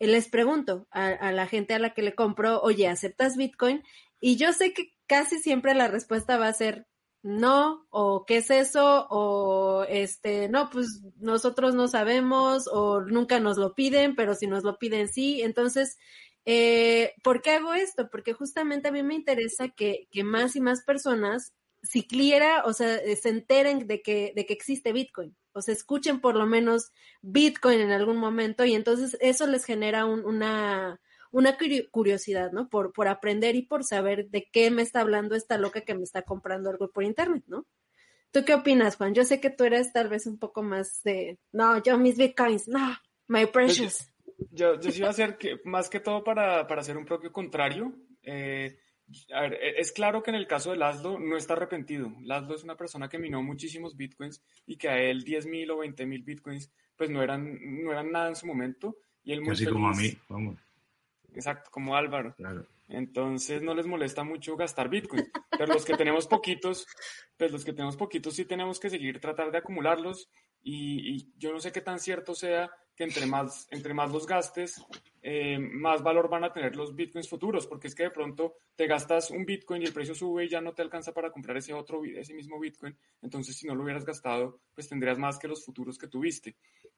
eh, les pregunto a, la gente a la que le compro, oye, ¿aceptas Bitcoin? Y yo sé que casi siempre la respuesta va a ser no, o qué es eso, o este, no, pues nosotros no sabemos, o nunca nos lo piden, pero si nos lo piden sí. Entonces, eh, ¿por qué hago esto? Porque justamente a mí me interesa que más y más personas, si quiera, o sea, se enteren de que, de que existe Bitcoin, o se escuchen por lo menos Bitcoin en algún momento, y entonces eso les genera un, una, una curiosidad, ¿no? Por, por aprender y por saber de qué me está hablando esta loca que me está comprando algo por internet, ¿no? ¿Tú qué opinas, Juan? Yo sé que tú eres tal vez un poco más de, no, yo mis bitcoins, no, my precious. Yo, yo, sí iba a hacer que, más que todo para, para hacer un propio contrario. Eh, a ver, e, es claro que en el caso de Laszlo no está arrepentido. Laszlo es una persona que minó muchísimos bitcoins y que a él 10 mil o 20 mil bitcoins pues no eran, no eran nada en su momento. Y él muy Así como a mí, vamos. Exacto, como Álvaro. Entonces no les molesta mucho gastar Bitcoin. Pero los que tenemos poquitos, pues los que tenemos poquitos sí tenemos que seguir tratar de acumularlos. Y, yo no sé qué tan cierto sea que entre más, entre más los gastes, eh, más valor van a tener los bitcoins futuros, porque es que de pronto te gastas un bitcoin y el precio sube y ya no te alcanza para comprar ese otro, ese mismo bitcoin. Entonces, si no lo hubieras gastado, pues tendrías más que los futuros que tuviste.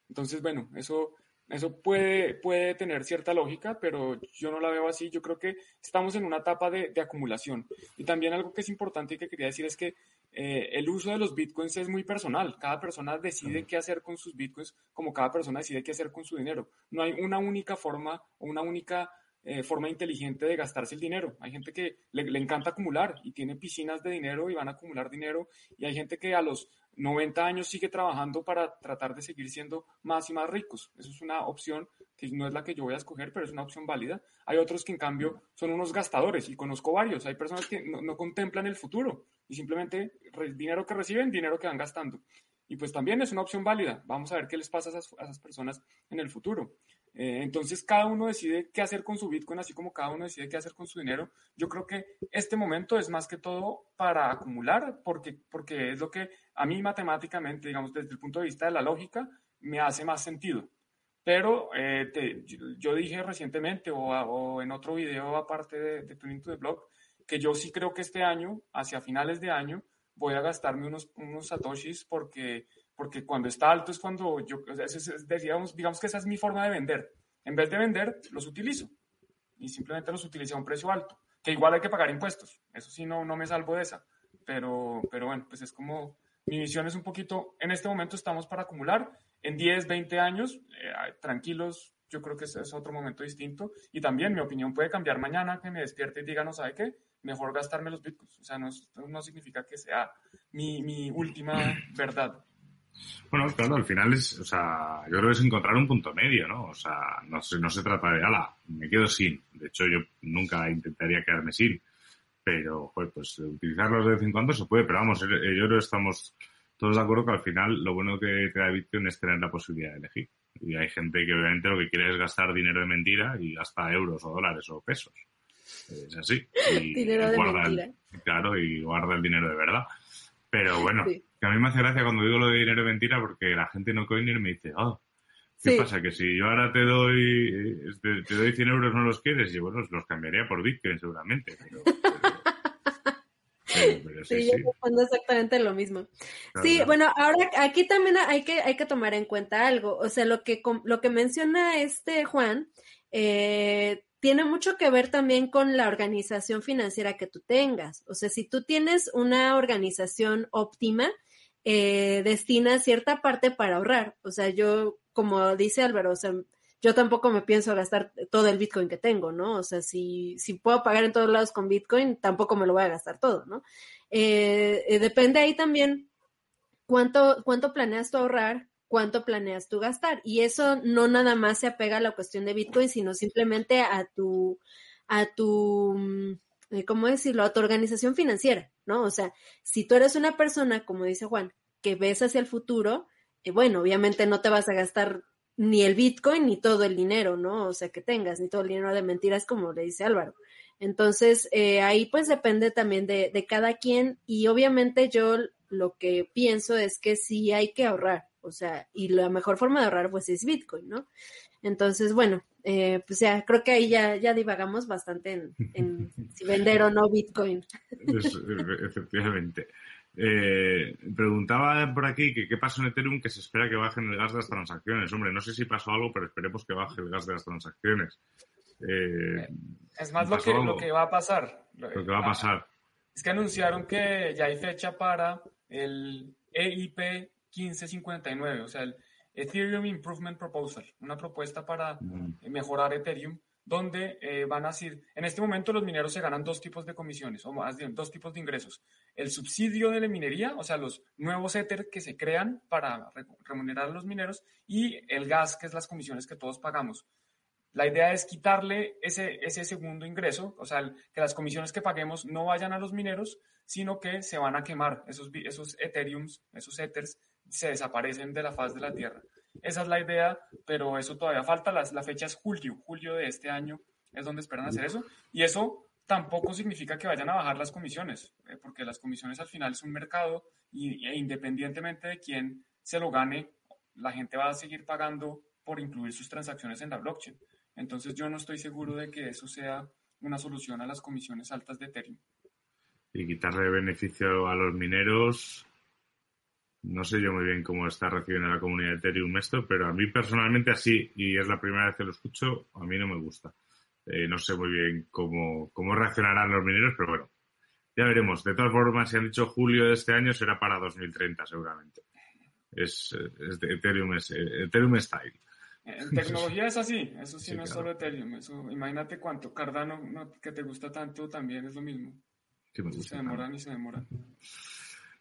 Entonces, bueno, eso eso puede, puede tener cierta lógica, pero yo no la veo así. Yo creo que estamos en una etapa de, acumulación. Y también algo que es importante y que quería decir es que eh, el uso de los bitcoins es muy personal. Cada persona decide qué hacer con sus bitcoins, como cada persona decide qué hacer con su dinero. No hay una única forma o una única eh, forma inteligente de gastarse el dinero. Hay gente que le, le, encanta acumular y tiene piscinas de dinero y van a acumular dinero. Y hay gente que a los 90 años sigue trabajando para tratar de seguir siendo más y más ricos. Eso es una opción que no es la que yo voy a escoger, pero es una opción válida. Hay otros que en cambio son unos gastadores y conozco varios. Hay personas que no, contemplan el futuro y simplemente dinero que reciben, dinero que van gastando. Y pues también es una opción válida. Vamos a ver qué les pasa a esas, a esas personas en el futuro. Eh, entonces cada uno decide qué hacer con su Bitcoin, así como cada uno decide qué hacer con su dinero. Yo creo que este momento es más que todo para acumular, porque, porque es lo que a mí matemáticamente, digamos, desde el punto de vista de la lógica, me hace más sentido. Pero eh, yo, dije recientemente o, en otro video aparte de, de Tuning to the Blog, que yo sí creo que este año, hacia finales de año, voy a gastarme unos, unos satoshis porque porque cuando está alto es cuando yo, digamos, digamos que esa es mi forma de vender. En vez de vender, los utilizo y simplemente los utilizo a un precio alto, que igual hay que pagar impuestos. Eso sí, no, no me salvo de esa. Pero, pero bueno, pues es como, mi visión es un poquito, en este momento estamos para acumular, en 10, 20 años, eh, tranquilos, yo creo que ese es otro momento distinto. Y también mi opinión puede cambiar mañana, que me despierte y diga, no sabe qué, mejor gastarme los bitcoins. O sea, no, no significa que sea mi, mi última verdad. Bueno, claro, al final es, o sea, yo creo que es encontrar un punto medio, ¿no? O sea, no se, no se trata de, ala, me quedo sin. De hecho, yo nunca intentaría quedarme sin. Pero, pues, utilizarlos de vez en cuando se puede. Pero vamos, eh, yo creo que estamos todos de acuerdo que al final lo bueno que te da Bitcoin es tener la posibilidad de elegir. Y hay gente que obviamente lo que quiere es gastar dinero de mentira y gasta euros o dólares o pesos. Es así. Y dinero de mentira. claro, y guarda el dinero de verdad. Pero bueno, que a mí me hace gracia cuando digo lo de dinero mentira porque la gente no coinir me dice, oh, ¿qué pasa? Que si yo ahora te doy, te, doy 100 euros no los quieres y bueno, los cambiaría por Bitcoin seguramente. sí, yo respondo exactamente lo mismo. sí, bueno, ahora aquí también hay que, hay que tomar en cuenta algo. O sea, lo que, lo que menciona este Juan, eh, tiene mucho que ver también con la organización financiera que tú tengas. O sea, si tú tienes una organización óptima, eh, destina cierta parte para ahorrar. O sea, yo, como dice Álvaro, o sea, yo tampoco me pienso gastar todo el Bitcoin que tengo, ¿no? O sea, si, si puedo pagar en todos lados con Bitcoin, tampoco me lo voy a gastar todo, ¿no? Eh, eh, depende ahí también cuánto, cuánto planeas tú ahorrar, cuánto planeas tú gastar. Y eso no nada más se apega a la cuestión de Bitcoin, sino simplemente a tu, a tu, mm, eh, ¿cómo decirlo? A tu organización financiera, ¿no? O sea, si tú eres una persona, como dice Juan, que ves hacia el futuro, eh, bueno, obviamente no te vas a gastar ni el Bitcoin ni todo el dinero, ¿no? O sea, que tengas, ni todo el dinero de mentiras, como le dice Álvaro. Entonces, eh, ahí pues depende también de, de cada quien y obviamente yo lo que pienso es que sí hay que ahorrar, o sea, y la mejor forma de ahorrar pues es Bitcoin, ¿no? Entonces, bueno, eh, pues ya creo que ahí ya, ya divagamos bastante en, si vender o no Bitcoin. efectivamente. Eh, preguntaba por aquí que qué pasa en Ethereum que se espera que bajen el gas de las transacciones. Hombre, no sé si pasó algo, pero esperemos que baje el gas de las transacciones. Eh, es más lo que, lo que va a pasar. Lo que va a pasar. Es que anunciaron que ya hay fecha para el EIP 1559, o sea, el Ethereum Improvement Proposal, una propuesta para mejorar Ethereum, donde eh, van a decir, en este momento los mineros se ganan dos tipos de comisiones, o más bien dos tipos de ingresos. El subsidio de la minería, o sea, los nuevos Ether que se crean para remunerar a los mineros, y el gas, que es las comisiones que todos pagamos. La idea es quitarle ese, ese segundo ingreso, o sea, que las comisiones que paguemos no vayan a los mineros, sino que se van a quemar esos, esos Ethereums, esos Ethers, se desaparecen de la faz de la Tierra. Esa es la idea, pero eso todavía falta. La, fecha es julio, julio de este año es donde esperan hacer eso. Y eso tampoco significa que vayan a bajar las comisiones, eh, porque las comisiones al final es un mercado y, e independientemente de quién se lo gane, la gente va a seguir pagando por incluir sus transacciones en la blockchain. Entonces yo no estoy seguro de que eso sea una solución a las comisiones altas de Ethereum. Y quitarle beneficio a los mineros, no sé yo muy bien cómo está recibiendo la comunidad de Ethereum esto, pero a mí personalmente así, y es la primera vez que lo escucho, a mí no me gusta. Eh, no sé muy bien cómo, cómo reaccionarán los mineros, pero bueno, ya veremos. De todas formas, si han dicho julio de este año, será para 2030 seguramente. Es, es de Ethereum, es, Ethereum Style. En tecnología es así, eso sí, no es solo Ethereum. Eso, imagínate cuánto. Cardano, que te gusta tanto, también es lo mismo. Que me gusta se demoran y se demoran.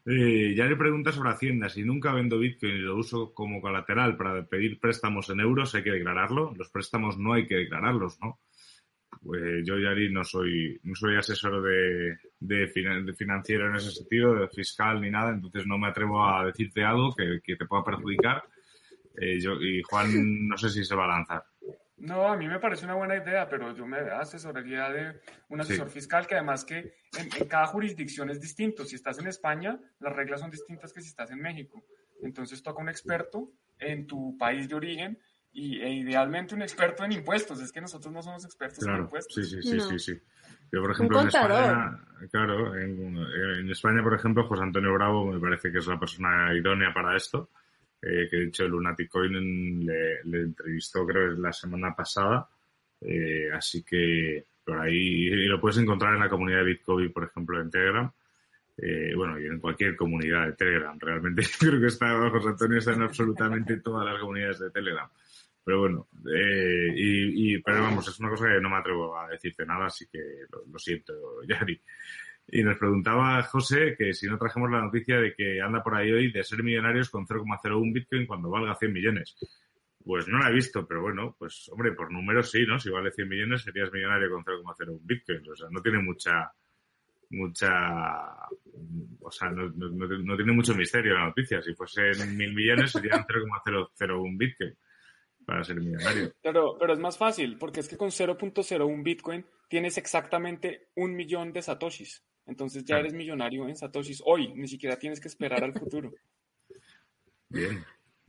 Eh, ya le pregunta sobre Hacienda. Si nunca vendo Bitcoin y lo uso como colateral para pedir préstamos en euros, ¿hay que declararlo? Los préstamos no hay que declararlos, ¿no? Pues yo, Yari, no soy, no soy asesor de, financiero en ese sentido, de fiscal ni nada, entonces no me atrevo a decirte algo que, te pueda perjudicar. Eh, y Juan, no sé si se va a lanzar. No, a mí me parece una buena idea, pero yo me asesoraría de un asesor fiscal que además que en, cada jurisdicción es distinto. Si estás en España, las reglas son distintas que si estás en México. Entonces toca un experto en tu país de origen y, e idealmente un experto en impuestos. Es que nosotros no somos expertos en impuestos. Sí, sí, sí, sí, sí. Yo, por ejemplo, en España, claro, en, España, por ejemplo, José Antonio Bravo me parece que es la persona idónea para esto. Eh, que de hecho Lunaticoin le, le entrevistó creo la semana pasada. Eh, así que por ahí lo puedes encontrar en la comunidad de Bitcoin, por ejemplo, en Telegram. Eh, bueno, y en cualquier comunidad de Telegram. Realmente creo que está José Antonio está en absolutamente todas las comunidades de Telegram. Pero bueno, eh, y, pero vamos, es una cosa que no me atrevo a decirte nada, así que lo, siento, Yari. Y nos preguntaba José que si no trajemos la noticia de que anda por ahí hoy de ser millonarios con 0,01 Bitcoin cuando valga 100 millones. Pues no la he visto, pero bueno, pues hombre, por números sí, ¿no? Si vale 100 millones serías millonario con 0,01 Bitcoin. O sea, no tiene mucha, mucha, o sea, no, no, tiene mucho misterio la noticia. Si fuesen mil millones serían 0,001 Bitcoin para ser millonario. Pero, pero es más fácil, porque es que con 0.01 Bitcoin tienes exactamente un millón de satoshis. Entonces ya eres millonario en satoshis hoy, ni siquiera tienes que esperar al futuro. Bien,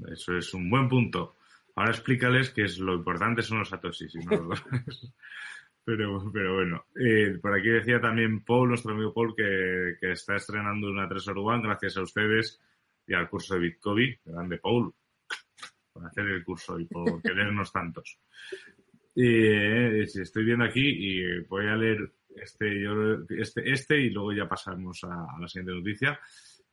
eso es un buen punto. Ahora explícales que es lo importante son los satoshis y no los Pero, pero bueno, eh, por aquí decía también Paul, nuestro amigo Paul, que, que está estrenando una 3 One gracias a ustedes y al curso de Bitcoin. Grande Paul, por hacer el curso y por querernos tantos. Eh, estoy viendo aquí y voy a leer este, yo, este, este y luego ya pasamos a, la siguiente noticia.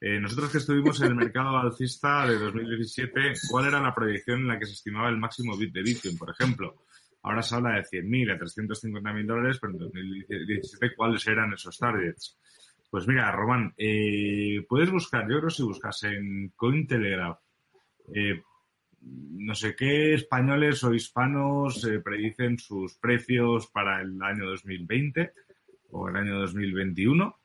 Eh, nosotros que estuvimos en el mercado alcista de 2017, ¿cuál era la proyección en la que se estimaba el máximo bit de Bitcoin, por ejemplo? Ahora se habla de 100.000 a 350.000 dólares, pero en 2017, ¿cuáles eran esos targets? Pues mira, Román, eh, puedes buscar, yo creo si buscas en Cointelegraph, eh, no sé qué españoles o hispanos eh, predicen sus precios para el año 2020 o el año 2021.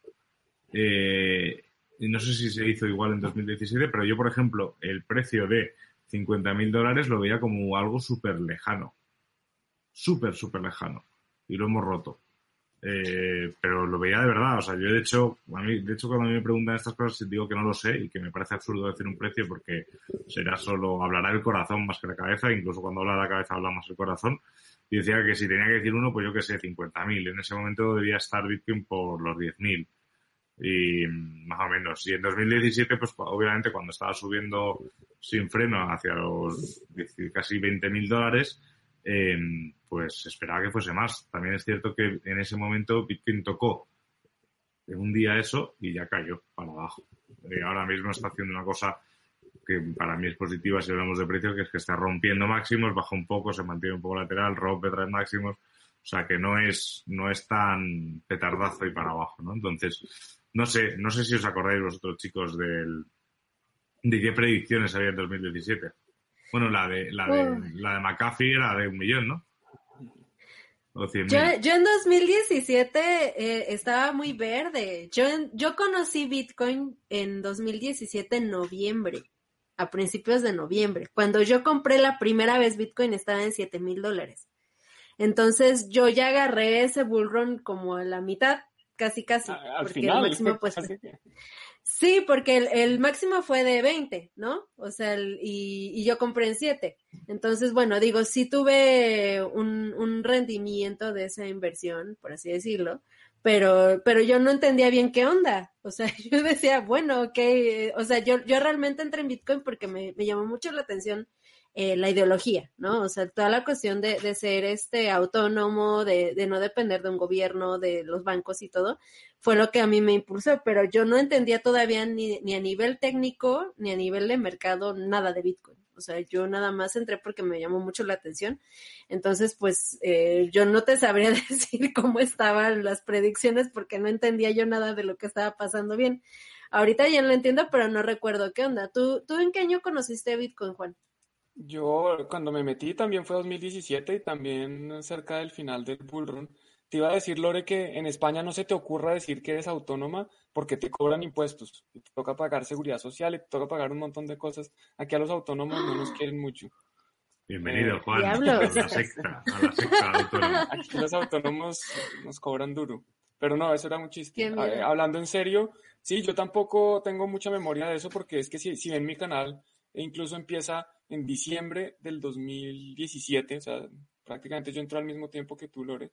Eh, y no sé si se hizo igual en 2017, pero yo, por ejemplo, el precio de 50.000 dólares lo veía como algo súper lejano. Súper, súper lejano. Y lo hemos roto. Eh, pero lo veía de verdad. O sea, yo de hecho, a mí, de hecho, cuando a mí me preguntan estas cosas, digo que no lo sé y que me parece absurdo decir un precio porque será solo, hablará el corazón más que la cabeza. Incluso cuando habla la cabeza habla más el corazón. Y decía que si tenía que decir uno, pues yo que sé, 50.000. En ese momento debía estar Bitcoin por los 10.000. Y más o menos. Y en 2017, pues obviamente cuando estaba subiendo sin freno hacia los casi 20.000 dólares, eh, pues esperaba que fuese más. También es cierto que en ese momento Bitcoin tocó en un día eso y ya cayó para abajo. Eh, ahora mismo está haciendo una cosa que para mí es positiva si hablamos de precios, que es que está rompiendo máximos, baja un poco, se mantiene un poco lateral, rompe tres máximos, o sea que no es, no es tan petardazo y para abajo, ¿no? Entonces, no sé, no sé si os acordáis vosotros chicos del, de qué predicciones había en 2017. Bueno, la de, la de, la de McAfee era de un millón, ¿no? yo, yo, en 2017 eh, estaba muy verde. Yo, yo conocí Bitcoin en 2017 en noviembre, a principios de noviembre. Cuando yo compré la primera vez Bitcoin estaba en 7 mil dólares. Entonces yo ya agarré ese bullrun como a la mitad, casi casi. al final, el máximo pues, Sí, porque el, máximo fue de 20, ¿no? O sea, y, y, yo compré en 7. Entonces, bueno, digo, sí tuve un, un, rendimiento de esa inversión, por así decirlo, pero, pero yo no entendía bien qué onda. O sea, yo decía, bueno, ok, o sea, yo, yo realmente entré en Bitcoin porque me, me llamó mucho la atención eh, la ideología, ¿no? O sea, toda la cuestión de, de ser este autónomo, de, de, no depender de un gobierno, de los bancos y todo, fue lo que a mí me impulsó, pero yo no entendía todavía ni, ni a nivel técnico, ni a nivel de mercado, nada de Bitcoin. O sea, yo nada más entré porque me llamó mucho la atención. Entonces, pues eh, yo no te sabría decir cómo estaban las predicciones porque no entendía yo nada de lo que estaba pasando bien. Ahorita ya lo entiendo, pero no recuerdo qué onda. ¿Tú, tú en qué año conociste Bitcoin, Juan? Yo cuando me metí también fue 2017 y también cerca del final del bull run. Te iba a decir, Lore, que en España no se te ocurra decir que eres autónoma porque te cobran impuestos, y te toca pagar seguridad social y te toca pagar un montón de cosas. Aquí a los autónomos no nos quieren mucho. Bienvenido, Juan, a la secta, a la secta autónoma. Aquí los autónomos nos cobran duro. Pero no, eso era un chiste. hablando en serio, sí, yo tampoco tengo mucha memoria de eso porque es que si, si ven mi canal, e incluso empieza en diciembre del 2017, o sea, prácticamente yo entré al mismo tiempo que tú, Lore.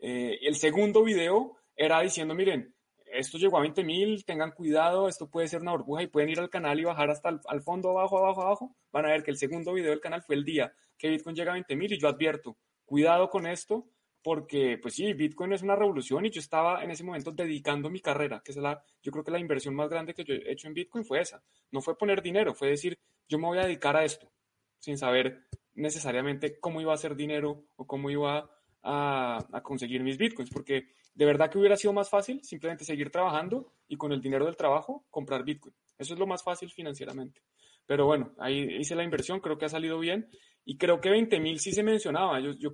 Eh, el segundo video era diciendo, miren, esto llegó a 20 mil, tengan cuidado, esto puede ser una burbuja y pueden ir al canal y bajar hasta el al fondo, abajo, abajo, abajo. Van a ver que el segundo video del canal fue el día que Bitcoin llega a 20 mil y yo advierto, cuidado con esto, porque pues sí, Bitcoin es una revolución y yo estaba en ese momento dedicando mi carrera, que es la, yo creo que la inversión más grande que yo he hecho en Bitcoin fue esa. No fue poner dinero, fue decir, yo me voy a dedicar a esto, sin saber necesariamente cómo iba a hacer dinero o cómo iba a, conseguir mis Bitcoins, porque de verdad que hubiera sido más fácil simplemente seguir trabajando y con el dinero del trabajo comprar Bitcoin. Eso es lo más fácil financieramente. Pero bueno, ahí hice la inversión, creo que ha salido bien y creo que 20 mil sí se mencionaba. Yo, yo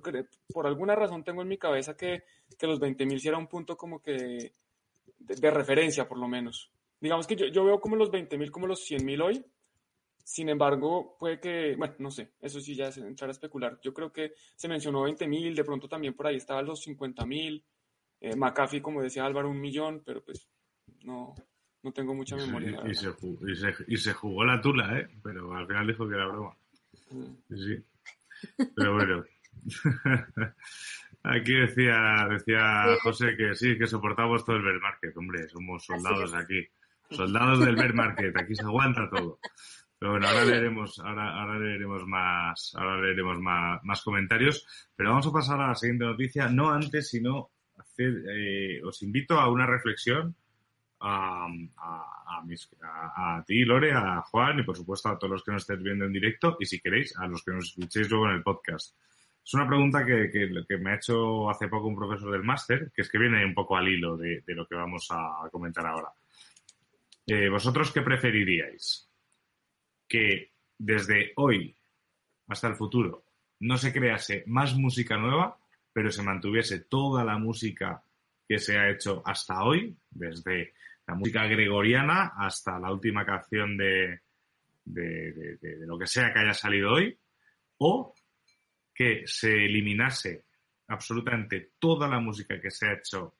por alguna razón tengo en mi cabeza que, que los 20 mil sí era un punto como que de, referencia, por lo menos. Digamos que yo, yo veo como los 20 mil como los 100 mil hoy. Sin embargo, puede que, bueno, no sé, eso sí ya es entrar a especular. Yo creo que se mencionó 20 mil, de pronto también por ahí estaban los 50 mil. Eh, McAfee, como decía Álvaro, un millón, pero pues no, no tengo mucha memoria. Y se, jugó, y, se, y se, jugó la tula, ¿eh? Pero al final dijo que era broma. Mm. Sí. Pero bueno. Aquí decía, decía José que sí, que soportamos todo el bear market. Hombre, somos soldados aquí. Soldados del bear market. Aquí se aguanta todo. Pero bueno, ahora leeremos, ahora, ahora leeremos más, ahora leeremos más, más comentarios. Pero vamos a pasar a la siguiente noticia. No antes, sino hacer, eh, os invito a una reflexión a, a, a, ti, Lore, a Juan y por supuesto a todos los que nos estéis viendo en directo y si queréis a los que nos escuchéis luego en el podcast. Es una pregunta que, que, me ha hecho hace poco un profesor del máster, que es que viene un poco al hilo de, de lo que vamos a comentar ahora. Eh, ¿Vosotros qué preferiríais? Que desde hoy hasta el futuro no se crease más música nueva, pero se mantuviese toda la música que se ha hecho hasta hoy, desde la música gregoriana hasta la última canción de, de, lo que sea que haya salido hoy, o que se eliminase absolutamente toda la música que se ha hecho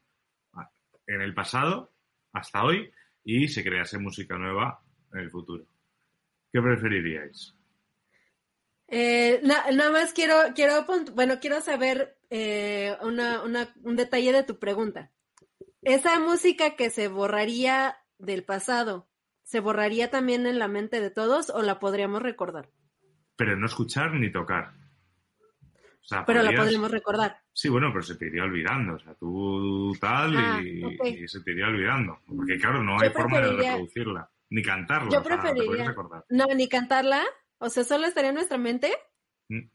en el pasado hasta hoy y se crease música nueva en el futuro. ¿Qué preferiríais? Eh, nada más quiero, quiero, bueno, quiero saber eh, una, una, un detalle de tu pregunta. Esa música que se borraría del pasado, ¿se borraría también en la mente de todos o la podríamos recordar? Pero no escuchar ni tocar. pero la podríamos recordar. Sí, bueno, pero se te iría olvidando. O sea, tú tal y, ah, se te iría olvidando. Porque claro, no hay forma de reproducirla. Ni cantarla. Yo preferiría. no, ni cantarla. O sea, solo estaría en nuestra mente. Mm.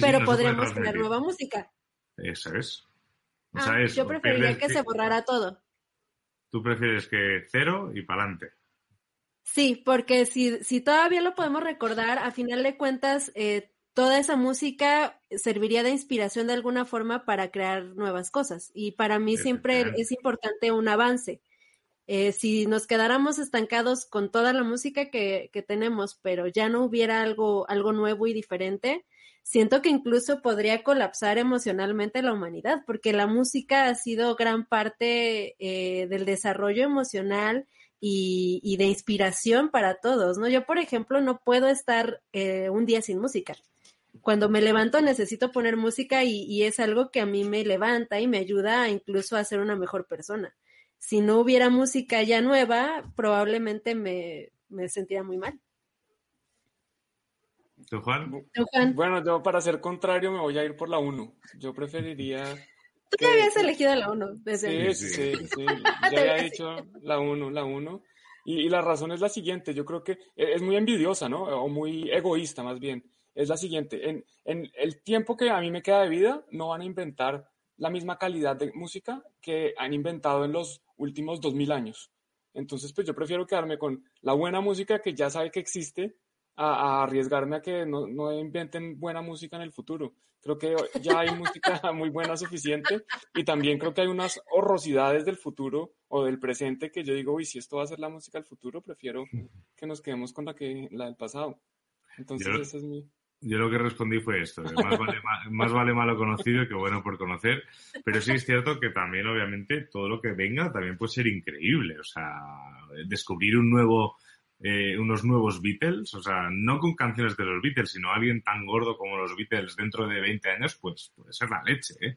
pero podríamos crear nueva música. Eso es. Ah, yo preferiría que, se borrara todo. Tú prefieres que cero y para adelante. Sí, porque si, si todavía lo podemos recordar, a final de cuentas, eh, toda esa música serviría de inspiración de alguna forma para crear nuevas cosas. Y para mí siempre es importante un avance. Eh, si nos quedáramos estancados con toda la música que, tenemos, pero ya no hubiera algo, algo nuevo y diferente, siento que incluso podría colapsar emocionalmente la humanidad, porque la música ha sido gran parte eh, del desarrollo emocional y, de inspiración para todos, ¿no? Yo, por ejemplo, no puedo estar eh, un día sin música. Cuando me levanto necesito poner música y, y, es algo que a mí me levanta y me ayuda incluso a ser una mejor persona. Si no hubiera música ya nueva, probablemente me, me sentiría muy mal. ¿Tú, Juan? Bueno, yo para ser contrario me voy a ir por la 1. Yo preferiría... Tú te habías elegido la 1 desde Sí, sí, sí, sí. Ya había dicho la 1, la 1. Y, la razón es la siguiente, yo creo que e, es muy envidiosa, ¿no? O muy egoísta más bien. Es la siguiente, en, en el tiempo que a mí me queda de vida, no van a inventar la misma calidad de música que han inventado en los últimos 2000 años. Entonces, pues yo prefiero quedarme con la buena música que ya sabe que existe a, arriesgarme a que no, no, inventen buena música en el futuro. Creo que ya hay música muy buena suficiente y también creo que hay unas horrosidades del futuro o del presente que yo digo, uy, si esto va a ser la música del futuro, prefiero que nos quedemos con la, que, la del pasado. Entonces, ese es mi... Yo lo que respondí fue esto, más vale, más vale, malo conocido que bueno por conocer, pero sí es cierto que también obviamente todo lo que venga también puede ser increíble, o sea, descubrir un nuevo, eh, unos nuevos Beatles, o sea, no con canciones de los Beatles, sino alguien tan gordo como los Beatles dentro de 20 años, pues puede ser la leche, ¿eh?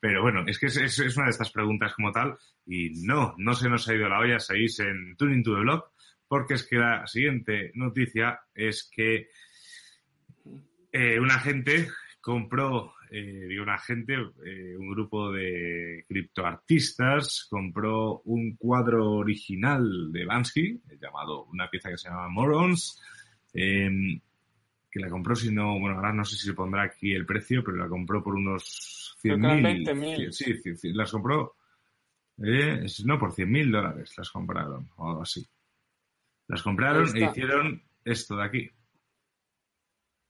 Pero bueno, es que es, es, una de estas preguntas como tal y no, no se nos ha ido la olla, seguís en Tuning to the Blog, porque es que la siguiente noticia es que eh, un agente compró, eh, digo un agente, eh, un grupo de criptoartistas compró un cuadro original de Bansky, llamado una pieza que se llama Morons, em, que la compró, si no, bueno, ahora no sé si se pondrá aquí el precio, pero la compró por unos 100.000. Sí, sí, sí, las compró, eh, no, por 100.000 dólares las compraron, o algo así. Las compraron e hicieron esto de aquí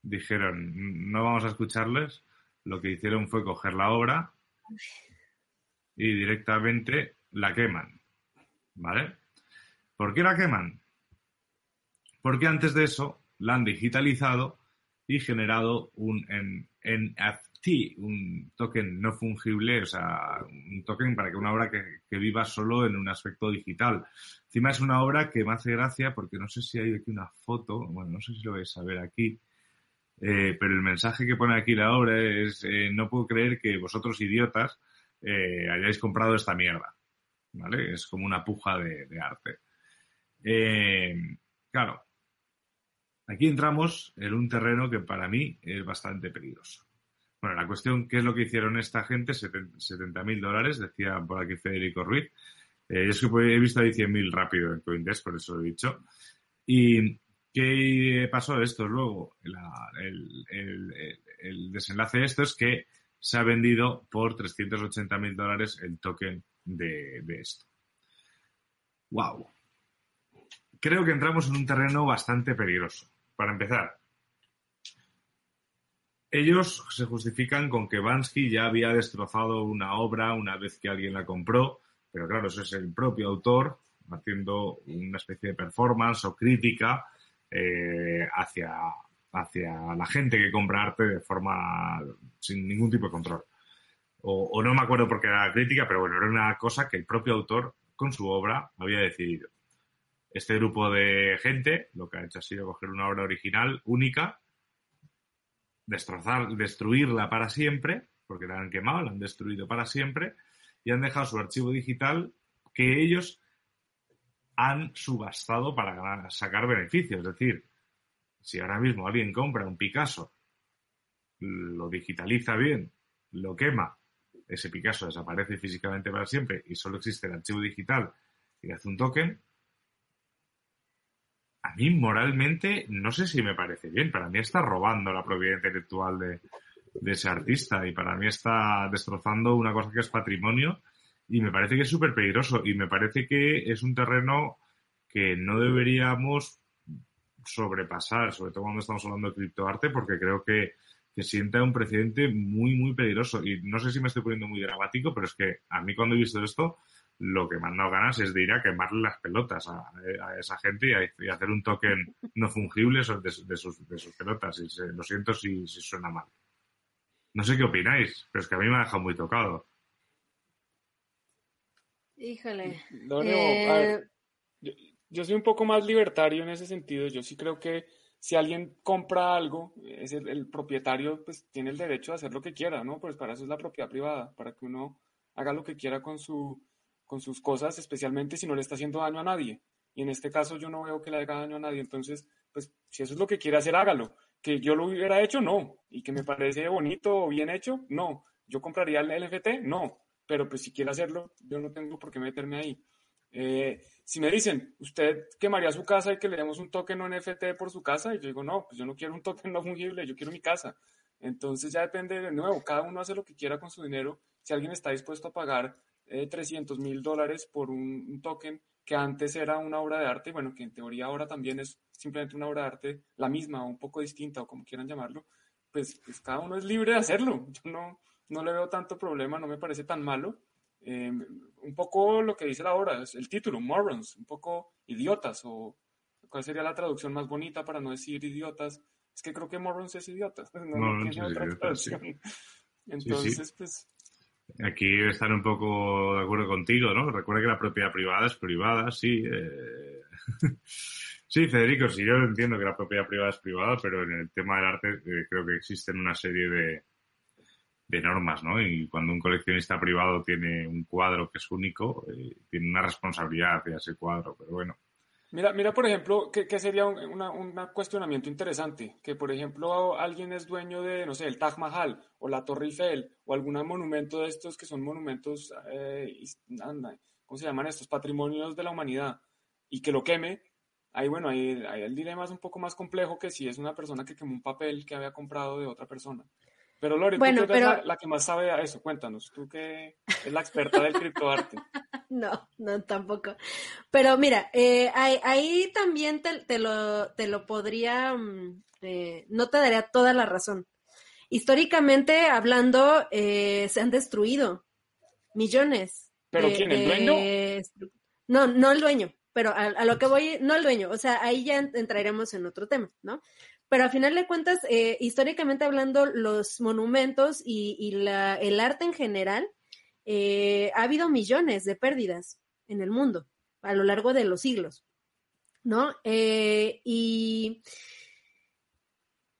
dijeron, no vamos a escucharles, lo que hicieron fue coger la obra y directamente la queman. ¿Vale? ¿Por qué la queman? Porque antes de eso la han digitalizado y generado un NFT, un token no fungible, o sea, un token para que una obra que, que, viva solo en un aspecto digital. Encima es una obra que me hace gracia porque no sé si hay aquí una foto, bueno, no sé si lo vais a ver aquí, eh, pero el mensaje que pone aquí la obra es, eh, no puedo creer que vosotros idiotas eh, hayáis comprado esta mierda. ¿Vale? Es como una puja de, de arte. claro, aquí entramos en un terreno que para mí es bastante peligroso. Bueno, la cuestión, ¿qué es lo que hicieron esta gente? 70 mil dólares, decía por aquí Federico Ruiz. Eh, es que he visto ahí 100 mil rápido en Coindesk, por eso lo he dicho. Y ¿Qué pasó esto luego? el, desenlace de esto es que se ha vendido por 380 mil dólares el token de, esto. ¡Wow! Creo que entramos en un terreno bastante peligroso. Para empezar, ellos se justifican con que Bansky ya había destrozado una obra una vez que alguien la compró, pero claro, eso es el propio autor haciendo una especie de performance o crítica eh, hacia, hacia la gente que compra arte de forma sin ningún tipo de control. O, no me acuerdo por qué era la crítica, pero bueno, era una cosa que el propio autor con su obra había decidido. Este grupo de gente lo que ha hecho ha sido coger una obra original única, destrozar, destruirla para siempre, porque la han quemado, la han destruido para siempre, y han dejado su archivo digital que ellos han subastado para sacar beneficios. Es decir, si ahora mismo alguien compra un Picasso, lo digitaliza bien, lo quema, ese Picasso desaparece físicamente para siempre y solo existe el archivo digital y hace un token, a mí moralmente no sé si me parece bien. Para mí está robando la propiedad intelectual de, de ese artista y para mí está destrozando una cosa que es patrimonio y me parece que es súper peligroso y me parece que es un terreno que no deberíamos sobrepasar, sobre todo cuando estamos hablando de criptoarte, porque creo que, que sienta un precedente muy, muy peligroso. Y no sé si me estoy poniendo muy dramático, pero es que a mí cuando he visto esto, lo que me han dado ganas es de ir a quemarle las pelotas a, esa gente y, a, hacer un token no fungible de, sus, de sus, pelotas. Y lo siento si, si suena mal. No sé qué opináis, pero es que a mí me ha dejado muy tocado. Híjole. Eh, yo, soy un poco más libertario en ese sentido. Yo sí creo que si alguien compra algo, es el, propietario pues tiene el derecho a hacer lo que quiera, ¿no? Pues para eso es la propiedad privada, para que uno haga lo que quiera con, su, con sus cosas, especialmente si no le está haciendo daño a nadie. Y en este caso yo no veo que le haga daño a nadie. Entonces, pues si eso es lo que quiere hacer, hágalo. Que yo lo hubiera hecho, no. Y que me parece bonito o bien hecho, no. Yo compraría el LFT, no pero pues si quiere hacerlo, yo no tengo por qué meterme ahí. Eh, si me dicen, ¿usted quemaría su casa y que le demos un token no NFT por su casa? Y yo digo, no, pues yo no quiero un token no fungible, yo quiero mi casa. Entonces ya depende de nuevo, cada uno hace lo que quiera con su dinero. Si alguien está dispuesto a pagar 300 eh, mil dólares por un, token que antes era una obra de arte, bueno, que en teoría ahora también es simplemente una obra de arte, la misma o un poco distinta o como quieran llamarlo, pues, pues cada uno es libre de hacerlo. Yo no, no le veo tanto problema, no me parece tan malo. Eh, un poco lo que dice la obra, es el título, morons, un poco idiotas, o cuál sería la traducción más bonita para no decir idiotas. Es que creo que Morons es idiota. No, tiene otra Entonces, pues... Aquí estar un poco de acuerdo contigo, ¿no? Recuerda que la propiedad privada es privada, sí. Eh... sí, Federico, sí, yo entiendo que la propiedad privada es privada, pero en el tema del arte eh, creo que existen una serie de, de normas, ¿no? Y cuando un coleccionista privado tiene un cuadro que es único, eh, tiene una responsabilidad hacia ese cuadro, pero bueno. Mira, mira por ejemplo, que, sería un cuestionamiento interesante, que por ejemplo alguien es dueño de, no sé, el Taj Mahal o la Torre Eiffel o algún monumento de estos que son monumentos, eh, ¿cómo se llaman estos? Patrimonios de la humanidad y que lo queme, ahí bueno, ahí, ahí el dilema es un poco más complejo que si es una persona que quemó un papel que había comprado de otra persona. Pero Lore, tú eres la, que más sabe a eso, cuéntanos, tú que es la experta del criptoarte. no, no, tampoco. Pero mira, eh, ahí, también te, lo, te lo podría, mm, eh, no te daría toda la razón. Históricamente hablando, eh, se han destruido millones. ¿Pero quién, el dueño? No, no el dueño, pero a, a, lo que voy, no el dueño, o sea, ahí ya entraremos en otro tema, ¿no? Pero a final de cuentas, eh, históricamente hablando, los monumentos y, el arte en general, eh, ha habido millones de pérdidas en el mundo a lo largo de los siglos, ¿no? Eh, y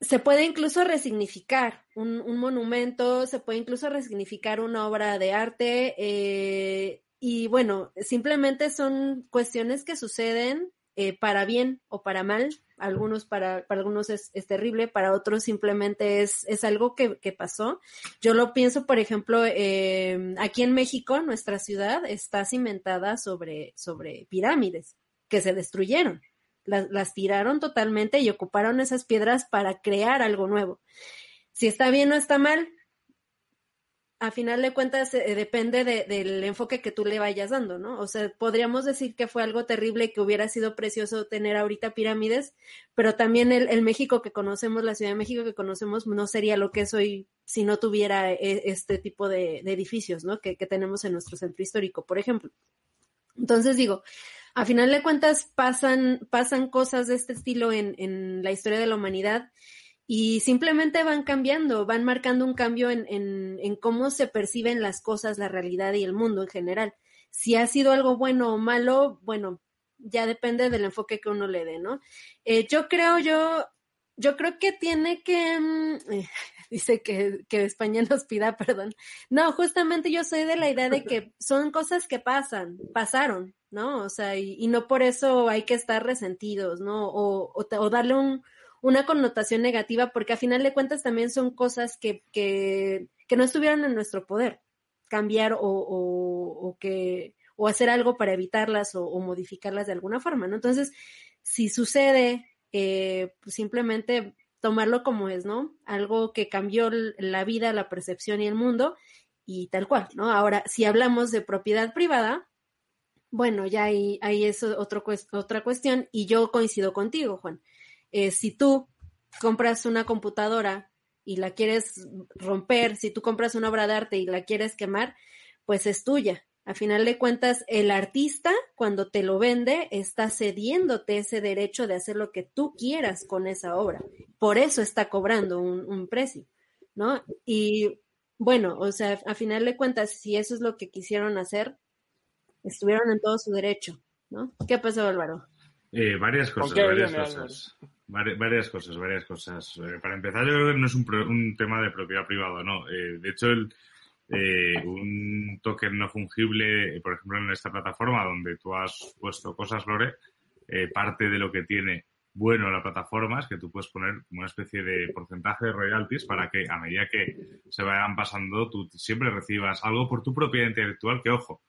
se puede incluso resignificar un, un, monumento, se puede incluso resignificar una obra de arte, y bueno, simplemente son cuestiones que suceden para bien o para mal, algunos para, para algunos es, terrible, para otros simplemente es, es algo que, pasó. Yo lo pienso, por ejemplo, eh, aquí en México, nuestra ciudad está cimentada sobre, sobre pirámides que se destruyeron. Las, las tiraron totalmente y ocuparon esas piedras para crear algo nuevo. Si está bien o está mal, a final de cuentas eh, depende del enfoque que tú le vayas dando, ¿no? O sea, podríamos decir que fue algo terrible que hubiera sido precioso tener ahorita pirámides, pero también el, México que conocemos, la Ciudad de México que conocemos, no sería lo que es hoy si no tuviera eh, este tipo de, edificios, ¿no? Que, tenemos en nuestro centro histórico, por ejemplo. Entonces digo, a final de cuentas pasan, pasan cosas de este estilo en, en la historia de la humanidad y simplemente van cambiando, van marcando un cambio en, en, cómo se perciben las cosas, la realidad y el mundo en general. Si ha sido algo bueno o malo, bueno, ya depende del enfoque que uno le dé, ¿no? Eh, yo creo, yo, yo creo que tiene que, mm, dice que, que España nos pida perdón. No, justamente yo soy de la idea de que son cosas que pasan, pasaron, ¿no? O sea, y, no por eso hay que estar resentidos, ¿no? O, o darle un, una connotación negativa, porque a final de cuentas también son cosas que, que, que no estuvieron en nuestro poder, cambiar o, o, que, o hacer algo para evitarlas o, modificarlas de alguna forma, ¿no? Entonces, si sucede, eh, pues simplemente tomarlo como es, ¿no? Algo que cambió la vida, la percepción y el mundo, y tal cual, ¿no? Ahora, si hablamos de propiedad privada, bueno, ya ahí, ahí es otro, otra cuestión, y yo coincido contigo, Juan. Eh, si tú compras una computadora y la quieres romper, si tú compras una obra de arte y la quieres quemar, pues es tuya. A final de cuentas, el artista, cuando te lo vende, está cediéndote ese derecho de hacer lo que tú quieras con esa obra. Por eso está cobrando un, un precio, ¿no? Y bueno, o sea, a final de cuentas, si eso es lo que quisieron hacer, estuvieron en todo su derecho, ¿no? ¿Qué pasó, Álvaro? Eh, varias cosas, varias cosas. Varias cosas, varias cosas. Eh, para empezar, yo creo que no es un, tema de propiedad privada, no. Eh, de hecho, el, un token no fungible, por ejemplo, en esta plataforma donde tú has puesto cosas, Lore, parte de lo que tiene bueno la plataforma es que tú puedes poner una especie de porcentaje de royalties para que a medida que se vayan pasando tú siempre recibas algo por tu propiedad intelectual que, ojo,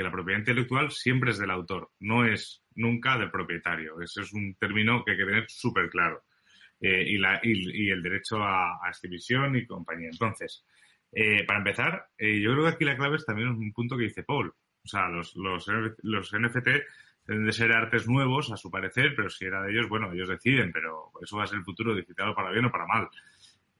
que la propiedad intelectual siempre es del autor, no es nunca del propietario. Ese es un término que hay que tener súper claro. Eh, y, la, y, el derecho a, a, exhibición y compañía. Entonces, eh, para empezar, eh, yo creo que aquí la clave es también un punto que dice Paul. O sea, los, los, los NFT deben de ser artes nuevos, a su parecer, pero si era de ellos, bueno, ellos deciden, pero eso va a ser el futuro digitado para bien o para mal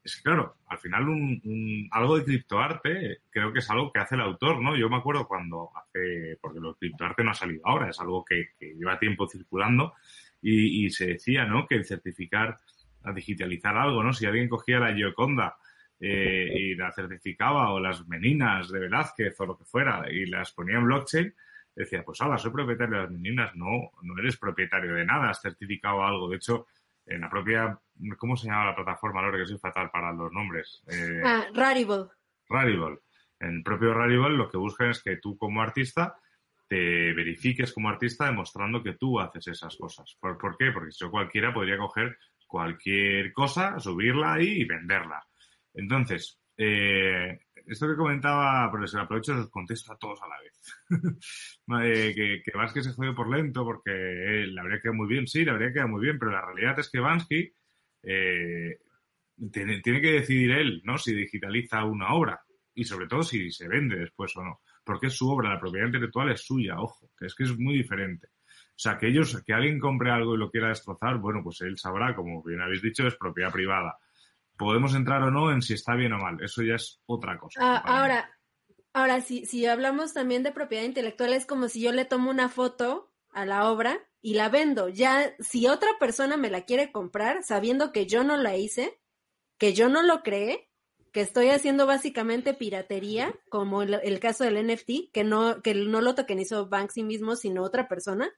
es que claro, al final un, algo de criptoarte creo que es algo que hace el autor, ¿no? Yo me acuerdo cuando hace, porque lo criptoarte no ha salido ahora, es algo que, lleva tiempo circulando y, se decía, ¿no? Que el certificar a digitalizar algo, ¿no? Si alguien cogía la Gioconda eh, y la certificaba o las meninas de Velázquez o lo que fuera y las ponía en blockchain, decía, pues ahora soy propietario de las meninas. No, no eres propietario de nada, has certificado algo. De hecho, en la propia, ¿cómo se llama la plataforma? Ahora que soy fatal para los nombres. Eh, ah, Rarible. Rarible. En el propio Rarible lo que buscan es que tú como artista te verifiques como artista demostrando que tú haces esas cosas. ¿Por, ¿por qué? Porque si yo cualquiera podría coger cualquier cosa, subirla ahí y venderla. Entonces, eh, esto que comentaba, lo aprovecho, los contesto a todos a la vez. Eh, que, que se jodió por lento porque le habría quedado muy bien, sí, le habría quedado muy bien, pero la realidad es que Bansky eh, tiene, tiene, que decidir él, ¿no? Si digitaliza una obra y sobre todo si se vende después o no. Porque es su obra, la propiedad intelectual es suya, ojo, que es que es muy diferente. O sea, que ellos, que alguien compre algo y lo quiera destrozar, bueno, pues él sabrá, como bien habéis dicho, es propiedad privada podemos entrar o no en si está bien o mal. Eso ya es otra cosa. Ah, ahora, ahora si, si hablamos también de propiedad intelectual, es como si yo le tomo una foto a la obra y la vendo. Ya, si otra persona me la quiere comprar, sabiendo que yo no la hice, que yo no lo creé, que estoy haciendo básicamente piratería, como el, caso del NFT, que no, que no lo tokenizó Banksy mismo, sino otra persona,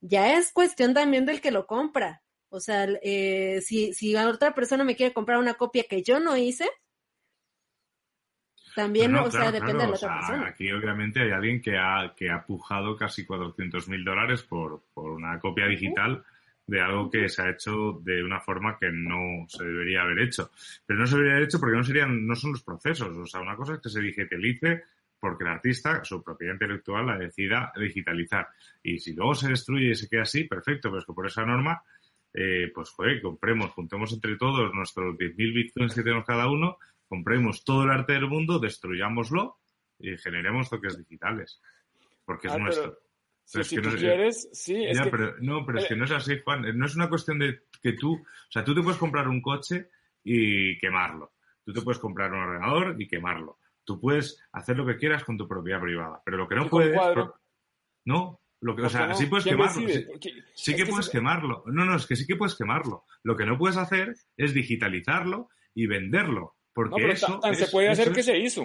ya es cuestión también del que lo compra. O sea, eh, si, si otra persona me quiere comprar una copia que yo no hice, también, o sea, depende de la otra persona. Aquí obviamente hay alguien que ha, que ha pujado casi 400 mil dólares por, por una copia digital de algo que se ha hecho de una forma que no se debería haber hecho. Pero no se debería haber hecho porque no serían, no son los procesos. O sea, una cosa es que se digitalice porque el artista, su propiedad intelectual, la decida digitalizar. Y si luego se destruye y se queda así, perfecto, pero es que por esa norma eh, pues joder, compremos, juntemos entre todos nuestros 10.000 bitcoins que tenemos cada uno, compremos todo el arte del mundo, destruyámoslo y generemos toques digitales. Porque es ah, nuestro. si, tú quieres, sí. Es pero, no, pero es que no es así, Juan. No es una cuestión de que tú, o sea, tú te puedes comprar un coche y quemarlo. Tú te puedes comprar un ordenador y quemarlo. Tú puedes hacer lo que quieras con tu propiedad privada, pero lo que no puedes, no, lo que, o sea, sí puedes quemarlo. Sí, que, puedes quemarlo. No, no, es que sí que puedes quemarlo. Lo que no puedes hacer es digitalizarlo y venderlo. Porque eso. se puede hacer que se hizo.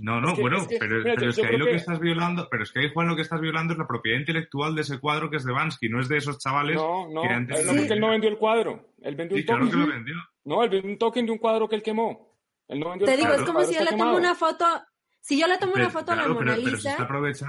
No, no, bueno, pero, es que ahí lo que... estás violando, pero es que ahí, Juan, lo que estás violando es la propiedad intelectual de ese cuadro que es de Bansky, no es de esos chavales no, no, que antes... No, porque él no vendió el cuadro, él vendió un token. Claro que lo vendió. No, él vendió un token de un cuadro que él quemó. Él no vendió Te el digo, cuadro, es como si él le tomó una foto si yo le tomo una foto a la Mona Lisa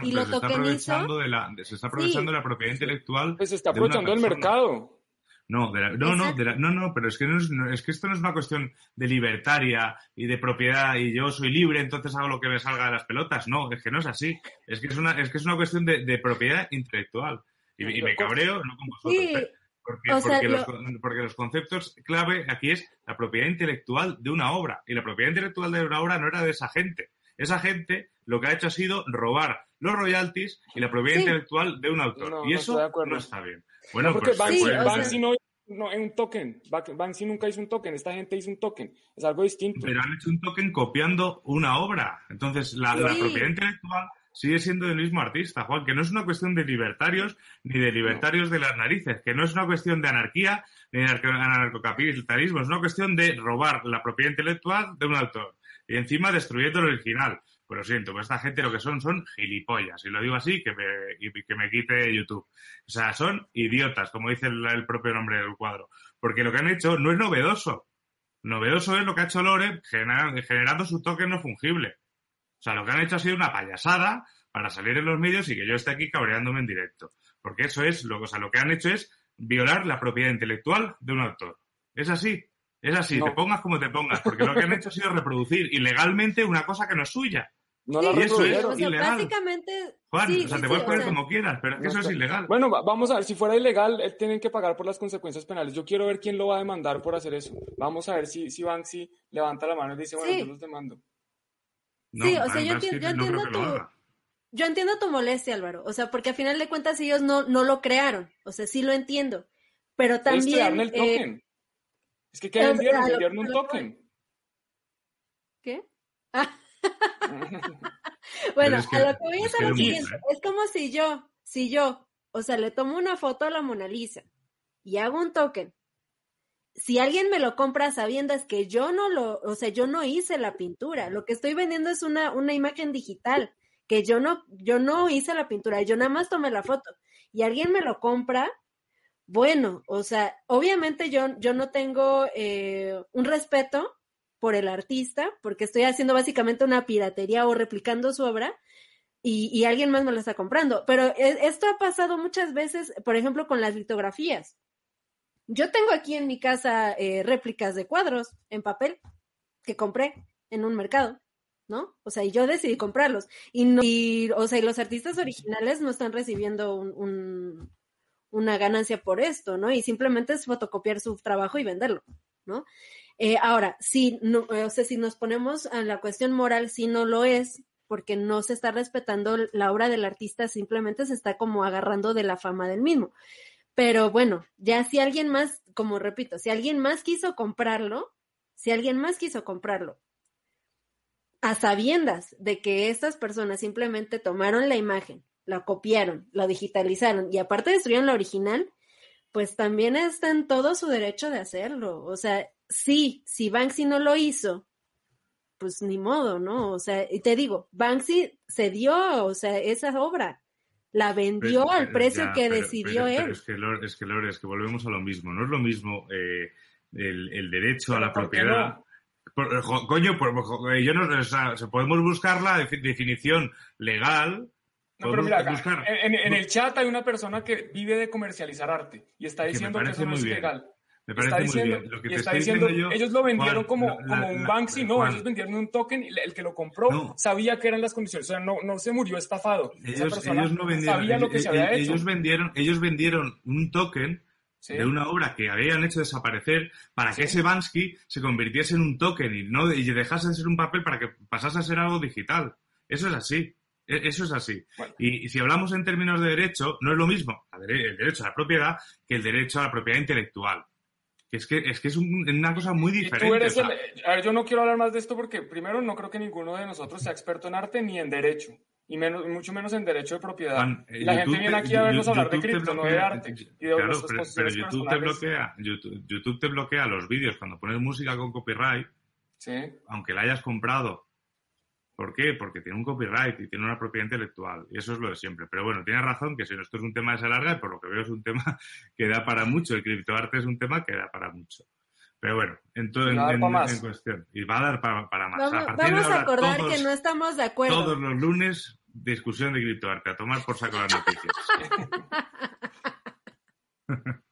y lo se está aprovechando de la, se está aprovechando de la propiedad intelectual. Pues se está aprovechando del mercado. No, no, no, no, no, pero es que, no es, es, que esto no es una cuestión de libertaria y de propiedad y yo soy libre, entonces hago lo que me salga de las pelotas. No, es que no es así. Es que es una, es que es una cuestión de, de propiedad intelectual. Y, me cabreo, no con vosotros. Porque, porque, los, porque, los, conceptos clave aquí es la propiedad intelectual de una obra. Y la propiedad intelectual de una obra no era de esa gente. Esa gente lo que ha hecho ha sido robar los royalties y la propiedad intelectual de un autor. y eso no, está bien. Bueno, porque pues, Banksy, no, no es un token. Banksy nunca hizo un token. Esta gente hizo un token. Es algo distinto. Pero han hecho un token copiando una obra. Entonces, la, la propiedad intelectual sigue siendo del mismo artista, Juan, que no es una cuestión de libertarios ni de libertarios de las narices, que no es una cuestión de anarquía ni de anarcocapitalismo, es una cuestión de robar la propiedad intelectual de un autor y encima destruyendo el original. Pues lo siento, pues esta gente lo que son son gilipollas. Y lo digo así, que me, que me quite YouTube. O sea, son idiotas, como dice el, propio nombre del cuadro. Porque lo que han hecho no es novedoso. Novedoso es lo que ha hecho Lore generando su token no fungible. O sea, lo que han hecho ha sido una payasada para salir en los medios y que yo esté aquí cabreándome en directo. Porque eso es, lo, o sea, lo que han hecho es violar la propiedad intelectual de un autor. Es así. Es así, te pongas como te pongas, porque lo que han hecho ha sido reproducir ilegalmente una cosa que no es suya. No y eso es o sea, ilegal. Básicamente, Juan, o sea, te puedes poner como quieras, pero es que eso es ilegal. Bueno, vamos a ver, si fuera ilegal, él tienen que pagar por las consecuencias penales. Yo quiero ver quién lo va a demandar por hacer eso. Vamos a ver si, si Banksy levanta la mano y dice, bueno, yo los demando. sí, o sea, yo, entiendo tu... Yo entiendo tu molestia, Álvaro. O sea, porque al final de cuentas ellos no, no lo crearon. O sea, sí lo entiendo. Pero también... El token. Es que ¿qué vendieron? Vendieron un token. ¿Qué? bueno, a lo que voy a hacer lo siguiente. Es como si yo, si yo, o sea, le tomo una foto a la Mona Lisa y hago un token si alguien me lo compra sabiendo es que yo no lo, o sea, yo no hice la pintura, lo que estoy vendiendo es una, una imagen digital, que yo no, yo no hice la pintura, yo nada más tomé la foto y alguien me lo compra, bueno, o sea, obviamente yo, yo no tengo eh, un respeto por el artista, porque estoy haciendo básicamente una piratería o replicando su obra, y, y, alguien más me lo está comprando. Pero e, esto ha pasado muchas veces, por ejemplo, con las litografías. Yo tengo aquí en mi casa eh, réplicas de cuadros en papel que compré en un mercado, ¿no? O sea, y yo decidí comprarlos. Y, no, y o sea, y los artistas originales no están recibiendo un, una ganancia por esto, ¿no? Y simplemente es fotocopiar su trabajo y venderlo, ¿no? Eh, ahora, si, no, o sea, si nos ponemos a la cuestión moral, si no lo es, porque no se está respetando la obra del artista, simplemente se está como agarrando de la fama del mismo. Pero bueno, ya si alguien más, como repito, si alguien más quiso comprarlo, si alguien más quiso comprarlo, a sabiendas de que estas personas simplemente tomaron la imagen, la copiaron, la digitalizaron y aparte destruyeron la original, pues también está en todo su derecho de hacerlo. O sea, sí, si Banksy no lo hizo, pues ni modo, ¿no? O sea, y te digo, Banksy se dio, o sea, esa obra la vendió al precio que decidió él. Es que, Lore, es que, es que volvemos a lo mismo. No es lo mismo eh, el, el, derecho a la propiedad. No? Por, coño, por, yo no, o sea, podemos buscar la definición legal. No, pero mira, en, en, el chat hay una persona que vive de comercializar arte y está diciendo que, que eso no es legal. Me parece muy diciendo, bien. Lo que te está diciendo, yo, ellos lo vendieron Juan, como, la- como la- un Banksy, no, Juan, ellos vendieron un token y el que lo compró No. sabía que eran las condiciones, o sea, no, no se murió estafado. Ellos, persona ellos no vendieron, sabía lo que se había hecho. ellos vendieron, ellos vendieron un token Sí. de una obra que habían hecho desaparecer para que ese Bansky se convirtiese en un token y no y dejase de ser un papel para que pasase a ser algo digital. Eso es así. E- Eso es así. Bueno. Y, y si hablamos en términos de derecho, no es lo mismo el derecho a la propiedad que el derecho a la propiedad intelectual. Es que es, que es un- una cosa muy diferente. eres el- a ver, yo no quiero hablar más de esto porque primero no creo que ninguno de nosotros sea experto en arte ni en derecho. Y menos, mucho menos en derecho de propiedad. Juan, eh, y la gente YouTube viene aquí a vernos hablar de cripto, no de arte. Y de Claro, pero, YouTube te bloquea, YouTube, YouTube te bloquea los vídeos cuando pones música con copyright, Sí. aunque la hayas comprado. ¿Por qué? Porque tiene un copyright y tiene una propiedad intelectual. Y eso es lo de siempre. Pero bueno, tienes razón que si esto es un tema que se alarga, y por lo que veo es un tema que da para mucho. El criptoarte es un tema que da para mucho. Pero bueno, en, todo, en, en- en cuestión. Y va a dar para, para más. Vamos, a de vamos a acordar todos, que no estamos de acuerdo. todos los lunes, discusión de criptoarte. A tomar por saco las noticias.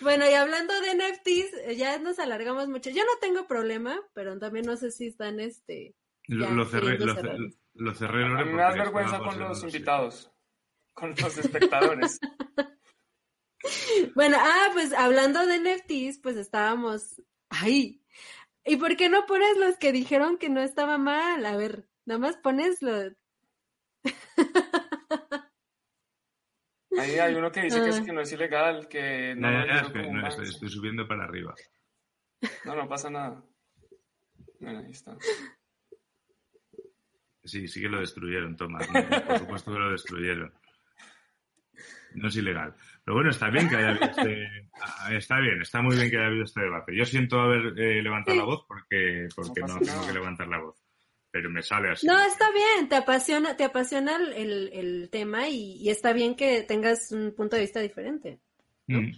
Bueno, y hablando de NFTs, eh, ya nos alargamos mucho. Yo no tengo problema, pero también no sé si están este. Lo, Ya, lo cerré, lo, cerré, A mí me das vergüenza con los invitados, con los espectadores. Bueno, ah, pues hablando de NFTs, pues estábamos. ¡Ay! ¿Y por qué no pones los que dijeron que no estaba mal? A ver, nada más pones lo. Ahí hay uno que dice que, es, Ah. que no es ilegal, que no, un no, estoy, estoy subiendo para arriba. No, no pasa nada. Bueno, ahí está. Sí, sí que lo destruyeron, Tomás. ¿no? Por supuesto que lo destruyeron. No es ilegal. Pero bueno, está bien que haya habido este... Está bien, está muy bien que haya habido este debate. Yo siento haber eh, levantado la voz porque, porque No no, tengo que levantar la voz. Pero me sale así. No, está bien, te apasiona, te apasiona el, el- tema y, y está bien que tengas un punto de vista diferente. Mm.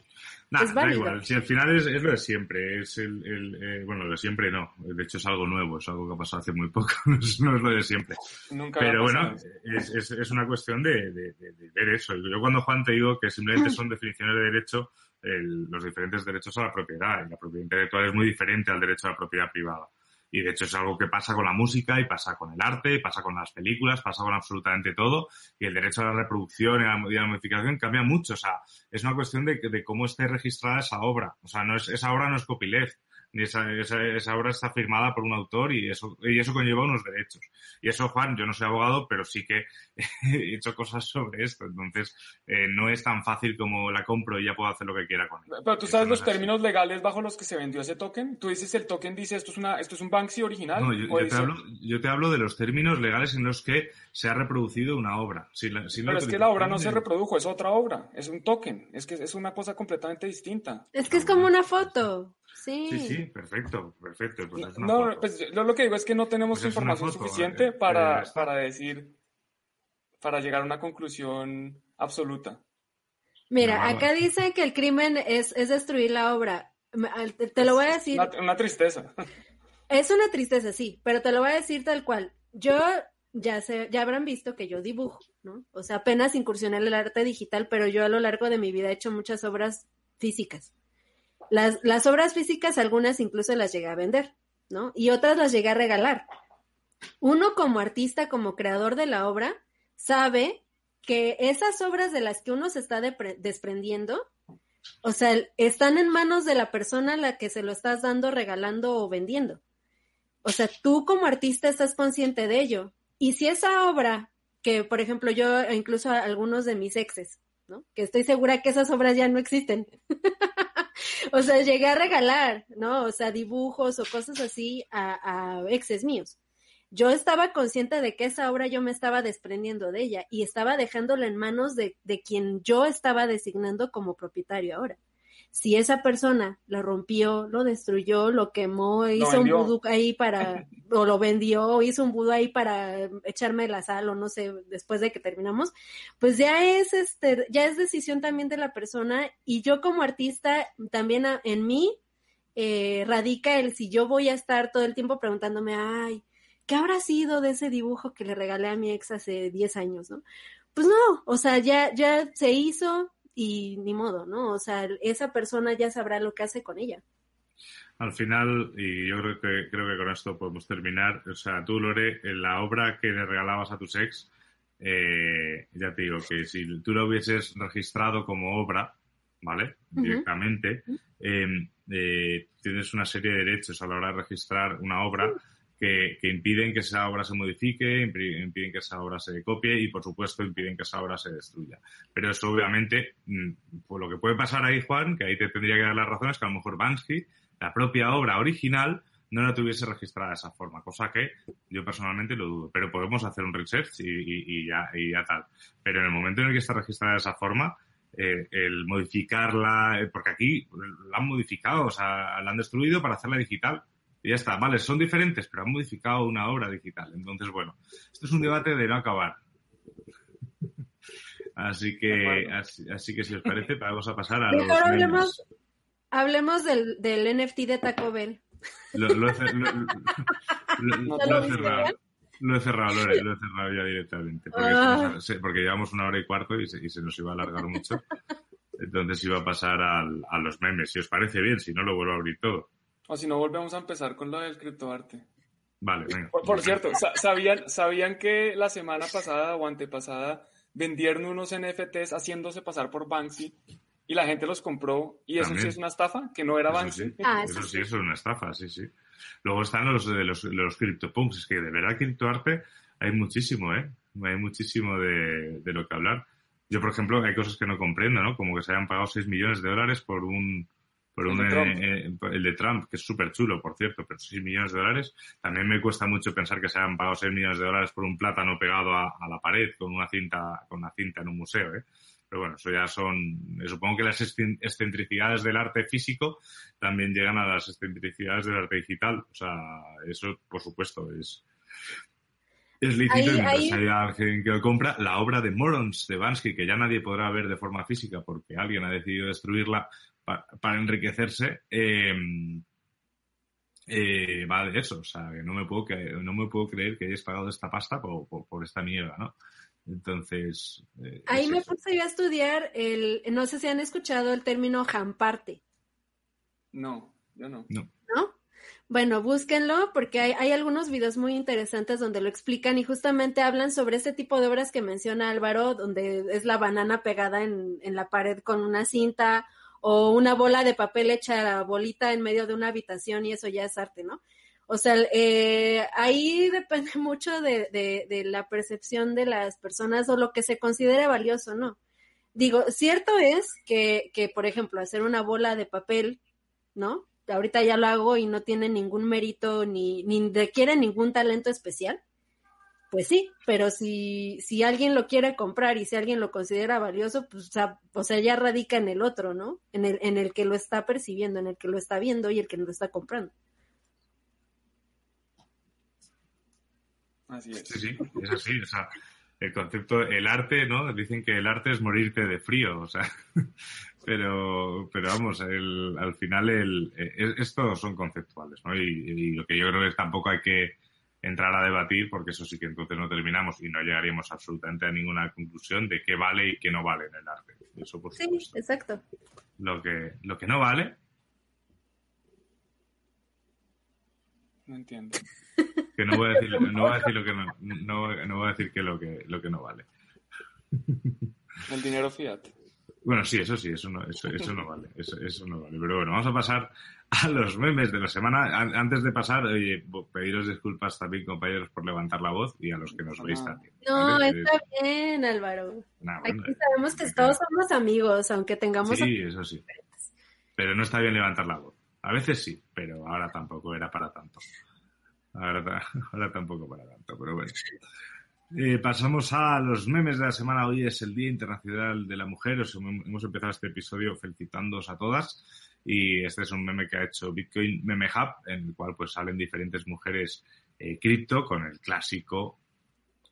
Nada, Es da igual. Si al final es, es lo de siempre. Es el, el, eh, bueno, lo de siempre no. De hecho es algo nuevo. Es algo que ha pasado hace muy poco. no es no es lo de siempre. Nunca Pero bueno, es, es, es una cuestión de, de- de- de ver eso. Yo cuando Juan te digo que simplemente son definiciones de derecho, el- los diferentes derechos a la propiedad. Y la propiedad intelectual es muy diferente al derecho a la propiedad privada. Y de hecho es algo que pasa con la música y pasa con el arte, y pasa con las películas, pasa con absolutamente todo. Y el derecho a la reproducción y a la, modificación cambia mucho. O sea, es una cuestión de, de cómo esté registrada esa obra. O sea, no es, esa obra no es copyleft. Esa, esa, esa, obra está firmada por un autor y eso, y eso conlleva unos derechos. Y eso, Juan, yo no soy abogado, pero sí que he hecho cosas sobre esto. Entonces, eh, no es tan fácil como la compro y ya puedo hacer lo que quiera con ella. Pero tú sabes los términos legales bajo los que se vendió ese token. Tú dices el token dice esto es una, esto es un Banksy original. No, yo, yo, dice... te hablo, yo, te hablo, de los términos legales en los que se ha reproducido una obra. Si la, si pero es que la obra no se reprodujo, es otra obra, es un token, es que es una cosa completamente distinta. Es que es como una foto. Sí. sí, sí, perfecto, perfecto. Pues es una no, foto. pues yo lo que digo es que no tenemos Pues información foto, suficiente eh, para, eh, para decir, para llegar a una conclusión absoluta. Mira, No, acá dice que el crimen es, es destruir la obra. Te, te lo voy a decir. Una, una tristeza. Es una tristeza, sí, pero te lo voy a decir tal cual. Yo ya sé, ya habrán visto que yo dibujo, ¿no? O sea, apenas incursioné en el arte digital, pero yo a lo largo de mi vida he hecho muchas obras físicas. Las, las obras físicas, algunas incluso las llegué a vender, ¿no? Y otras las llegué a regalar. Uno como artista, como creador de la obra, sabe que esas obras de las que uno se está desprendiendo, o sea, están en manos de la persona a la que se lo estás dando, regalando o vendiendo. O sea, tú como artista estás consciente de ello. Y si esa obra, que por ejemplo yo, e incluso algunos de mis exes, ¿no? Que estoy segura que esas obras ya no existen. o sea, llegué a regalar, ¿no? O sea, dibujos o cosas así a, a exes míos. Yo estaba consciente de que esa obra yo me estaba desprendiendo de ella y estaba dejándola en manos de, de quien yo estaba designando como propietario ahora. Si esa persona lo rompió, lo destruyó, lo quemó, hizo un vudú ahí para, o lo vendió, o hizo un vudú ahí para echarme la sal, o no sé, después de que terminamos, pues ya es este, ya es decisión también de la persona, y yo como artista, también a- en mí, eh, radica el si yo voy a estar todo el tiempo preguntándome, ay, ¿qué habrá sido de ese dibujo que le regalé a mi ex hace 10 años, no? Pues no, o sea, ya, ya se hizo y ni modo, ¿no? O sea, esa persona ya sabrá lo que hace con ella. Al final, y yo creo que, creo que con esto podemos terminar, o sea, tú, Lore, en la obra que le regalabas a tus ex, eh, ya te digo que si tú la hubieses registrado como obra, ¿vale? Directamente, eh, eh, tienes una serie de derechos a la hora de registrar una obra que, que impiden que esa obra se modifique, impi- impiden que esa obra se copie y, por supuesto, impiden que esa obra se destruya. Pero eso, obviamente, pues lo que puede pasar ahí, Juan, que ahí te tendría que dar las razones, que a lo mejor Bansky, la propia obra original, no la tuviese registrada de esa forma, cosa que yo personalmente lo dudo. Pero podemos hacer un research y, y- y ya, y ya tal. Pero en el momento en el que está registrada de esa forma, eh, el modificarla, eh, porque aquí la han modificado, o sea, la han destruido para hacerla digital. Y ya está, vale, son diferentes, pero han modificado una obra digital. Entonces, bueno, esto es un debate de no acabar. Así que, así, así que si os parece, vamos a pasar a Mejor los hablemos- memes. Hablemos del, del NFT de Taco Bell. Lo, lo he, cer- lo- lo- lo- ¿No lo lo he viste cerrado. Lo he cerrado, Lore, lo he cerrado ya directamente. Porque, Ah. se nos- se- porque llevamos una hora y cuarto y se, y se nos iba a alargar mucho. Entonces iba a pasar al- a los memes. Si os parece bien, si no lo vuelvo a abrir todo. O si no, volvemos a empezar con lo del criptoarte. Vale, venga. Por, por cierto, sa- ¿sabían, ¿sabían que la semana pasada o antepasada vendieron unos NFTs haciéndose pasar por Banksy y la gente los compró y eso sí es una estafa? ¿Que no era Eso Banksy? sí, Ah, eso eso sí, sí. eso es una estafa, sí, sí. Luego están los de los, los CryptoPunks. Es que de verdad criptoarte hay muchísimo, ¿eh? Hay muchísimo de, de lo que hablar. Yo, por ejemplo, hay cosas que no comprendo, ¿no? Como que se hayan pagado 6 millones de dólares por un... Por El un eh, eh, el de Trump, que es súper chulo, por cierto, pero 6 millones de dólares. También me cuesta mucho pensar que se hayan pagado 6 millones de dólares por un plátano pegado a, a la pared con una cinta, con una cinta en un museo, ¿eh? Pero bueno, eso ya son, supongo que las excen- excentricidades del arte físico también llegan a las excentricidades del arte digital. O sea, eso, por supuesto, es, es lícito Ahí- mientras ahí- haya alguien que lo compra. La obra de Morons de Bansky, que ya nadie podrá ver de forma física porque alguien ha decidido destruirla pa- para enriquecerse, eh, eh, va de eso. O sea, que no me puedo, que, no me puedo creer que hayas pagado esta pasta por, por, por esta mierda, ¿no? Entonces. eh, Ahí es me eso. puse yo a estudiar el, no sé si han escuchado el término jamparte, No, yo no. No. ¿no? Bueno, búsquenlo porque hay, hay algunos videos muy interesantes donde lo explican y justamente hablan sobre este tipo de obras que menciona Álvaro, donde es la banana pegada en, en la pared con una cinta o una bola de papel hecha bolita en medio de una habitación y eso ya es arte, ¿no? O sea, eh, ahí depende mucho de, la percepción de las personas o lo que se considere valioso, ¿no? Digo, cierto es que, que, por ejemplo, hacer una bola de papel, ¿no? Ahorita ya lo hago y no tiene ningún mérito ni, ni requiere ningún talento especial. Pues sí, pero si, si alguien lo quiere comprar y si alguien lo considera valioso, pues, o sea, o sea, ya radica en el otro, ¿no? En el, en el que lo está percibiendo, en el que lo está viendo y el que lo está comprando. Así es. Sí, sí, es así. O sea, el concepto, el arte, ¿no? Dicen que el arte es morirte de frío, o sea, pero, pero vamos, el, al final el, estos son conceptuales, ¿no? Y, y, lo que yo creo es tampoco hay que entrar a debatir, porque eso sí que entonces no terminamos y no llegaríamos absolutamente a ninguna conclusión de qué vale y qué no vale en el arte. Eso por sí, exacto. Lo que, lo que no vale. No entiendo. Que no voy a decir, no voy a decir lo que no, no, no voy a decir que lo que, lo que no vale. El dinero fiat. Bueno, sí, eso sí, eso no, eso, eso no vale, eso, eso no vale. Pero bueno, vamos a pasar a los memes de la semana. Antes de pasar, oye, pediros disculpas también, compañeros, por levantar la voz y a los que nos veis también. No, está bien, Álvaro. Nah, bueno, Aquí sabemos que todos somos amigos, aunque tengamos. Sí, eso sí. Pero no está bien levantar la voz. A veces sí, pero ahora tampoco era para tanto. Ahora, ahora tampoco para tanto, pero bueno. Eh, pasamos a los memes de la semana. Hoy es el Día Internacional de la Mujer. Os hemos empezado este episodio felicitándoos a todas. Y este es un meme que ha hecho Bitcoin Meme Hub, en el cual pues salen diferentes mujeres eh, cripto con el clásico,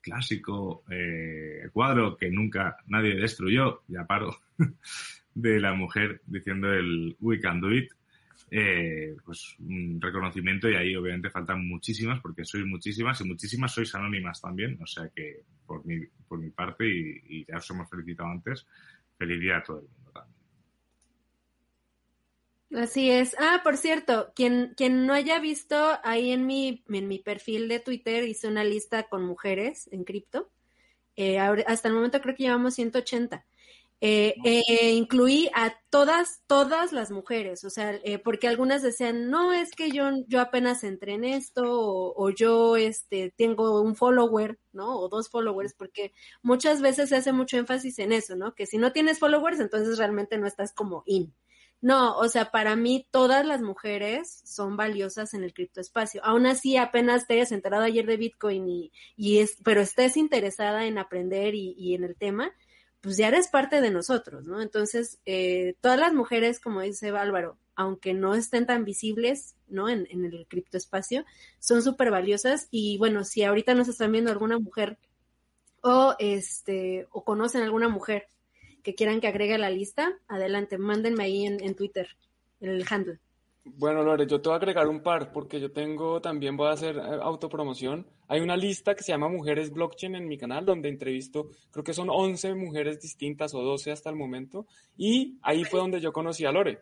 clásico eh, cuadro que nunca nadie destruyó, ya paro, de la mujer diciendo el We can do it eh, pues un reconocimiento y ahí obviamente faltan muchísimas porque sois muchísimas y muchísimas sois anónimas también, o sea que por mi, por mi parte y, ya os hemos felicitado antes, feliz día a todo el mundo también. Así es. Ah, por cierto, quien, quien no haya visto ahí en mi, en mi perfil de Twitter hice una lista con mujeres en cripto. Eh, hasta el momento creo que llevamos 180. Eh, eh, incluí a todas, todas las mujeres, o sea, eh, porque algunas decían, no, es que yo, yo apenas entré en esto, o, o, yo, este, tengo un follower, ¿no? O dos followers, porque muchas veces se hace mucho énfasis en eso, ¿no? Que si no tienes followers, entonces realmente no estás como in. No, o sea, para mí todas las mujeres son valiosas en el criptoespacio. Aún así, apenas te hayas enterado ayer de Bitcoin y, y es, pero estés interesada en aprender y, y en el tema, pues ya eres parte de nosotros, ¿no? Entonces, eh, todas las mujeres, como dice Álvaro, aunque no estén tan visibles, ¿no? En, en el criptoespacio, son súper valiosas y bueno, si ahorita nos están viendo alguna mujer o este, o conocen alguna mujer que quieran que agregue a la lista, adelante, mándenme ahí en, en Twitter, el handle. Bueno, Lore, yo te voy a agregar un par porque yo tengo también, voy a hacer autopromoción. Hay una lista que se llama Mujeres Blockchain en mi canal donde entrevisto, creo que son 11 mujeres distintas o 12 hasta el momento. Y ahí fue donde yo conocí a Lore.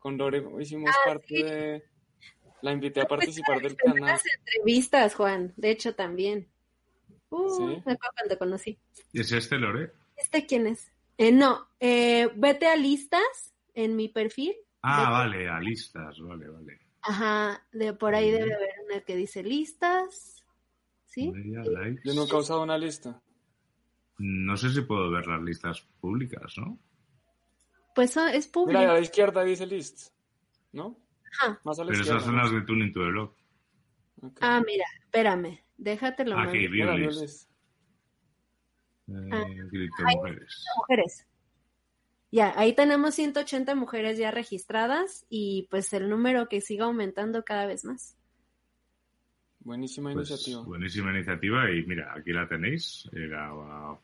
Con Lore hicimos ah, parte sí. de... La invité a participar del canal. Las entrevistas, Juan, de hecho también. Uh, ¿Sí? me acuerdo cuando conocí. ¿Es este Lore? ¿Este quién es? Eh, no, eh, vete a listas en mi perfil Ah, de... vale, a listas, vale, vale. Ajá, de por ahí debe haber una que dice listas. ¿Sí? Yo nunca he usado una lista. No sé si puedo ver las listas públicas, ¿no? Pues es público. Mira, a la izquierda dice lists, ¿no? Ajá. Más a la Pero izquierda, esas son las de Tuning to the Blog. Ah, mira, espérame, déjatelo. Aquí, mando. Mira, view view list. list. Eh, Ah. Ahí mujeres. mujeres. Ya, ahí tenemos 180 mujeres ya registradas y pues el número que siga aumentando cada vez más. Buenísima Pues, iniciativa. buenísima iniciativa y mira, aquí la tenéis. Era-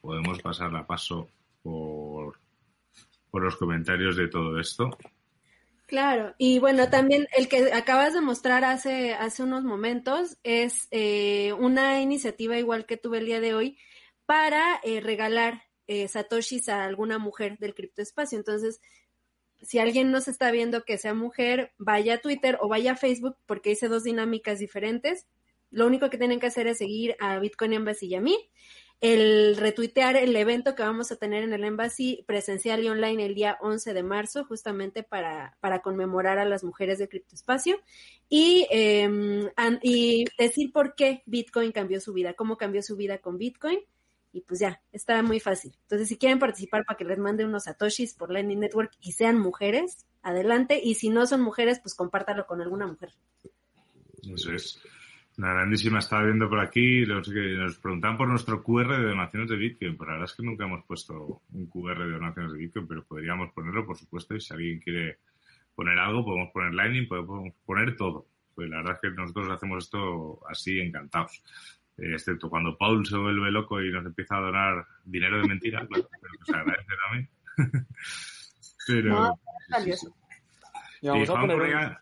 podemos pasarla a paso por, por los comentarios de todo esto. Claro, y bueno, también el que acabas de mostrar hace, hace unos momentos es eh, una iniciativa igual que tuve el día de hoy para eh, regalar eh, satoshis a alguna mujer del criptoespacio. Entonces, si alguien nos está viendo que sea mujer, vaya a Twitter o vaya a Facebook porque hice dos dinámicas diferentes. Lo único que tienen que hacer es seguir a Bitcoin Embassy y a mí. el retuitear el evento que vamos a tener en el Embassy presencial y online el día 11 de marzo, justamente para, para conmemorar a las mujeres de criptoespacio y, em, y decir por qué Bitcoin cambió su vida, cómo cambió su vida con Bitcoin. Y pues ya, está muy fácil. Entonces, si quieren participar para que les mande unos satoshis por Lightning Network y sean mujeres, adelante. Y si no son mujeres, pues compártalo con alguna mujer. Eso es. La grandísima estaba viendo por aquí, nos, nos preguntaban por nuestro QR de donaciones de Bitcoin, pero la verdad es que nunca hemos puesto un QR de donaciones de Bitcoin, pero podríamos ponerlo, por supuesto, y si alguien quiere poner algo, podemos poner Lightning, podemos poner todo. Pues la verdad es que nosotros hacemos esto así encantados. Eh, excepto cuando Paul se vuelve loco y nos empieza a donar dinero de mentira, claro, pero se agradece también. pero... No, sí, sí. Y vamos a poner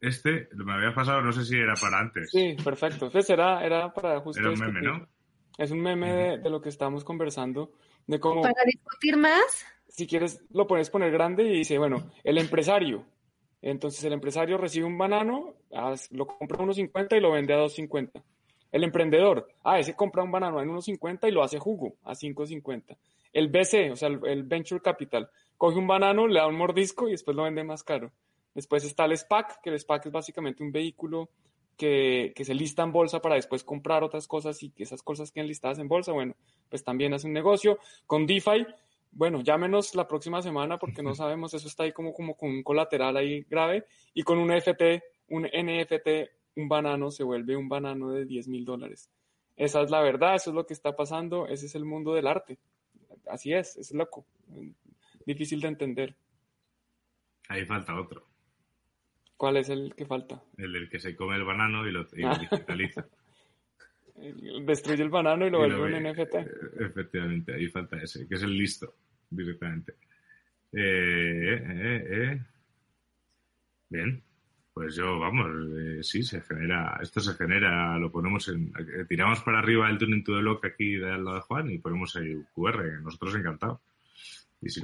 este me había pasado, no sé si era para antes. Sí, perfecto. Pues era, era para justo. Era un meme, ¿no? Es un meme de, lo que estamos conversando. De cómo. Para discutir más. Si quieres, lo pones poner grande y dice, bueno, el empresario. Entonces el empresario recibe un banano, lo compra a 1.50 y lo vende a 2.50. El emprendedor, ah, ese compra un banano a 1.50 y lo hace jugo a 5.50. El BC, o sea, el Venture Capital, coge un banano, le da un mordisco y después lo vende más caro. Después está el SPAC, que el SPAC es básicamente un vehículo que, se lista en bolsa para después comprar otras cosas y que esas cosas queden listadas en bolsa. Bueno, pues también hace un negocio. Con DeFi, bueno, llámenos la próxima semana porque no sabemos, eso está ahí como, como con un colateral ahí grave. Y con un FT, un NFT, un banano se vuelve un banano de 10 mil dólares. Esa es la verdad, eso es lo que está pasando, ese es el mundo del arte. Así es, es loco, difícil de entender. Ahí falta otro. ¿Cuál es el que falta? El del que se come el banano y lo, ah. digitaliza. Destruye el banano y lo vuelve un NFT. Eh, efectivamente, ahí falta ese, que es el listo, directamente. Eh, eh, eh, Bien, pues yo, vamos, sí, se genera, esto se genera, lo ponemos en, tiramos para arriba el tuning to the lock aquí del lado de Juan y ponemos ahí QR, nosotros encantados.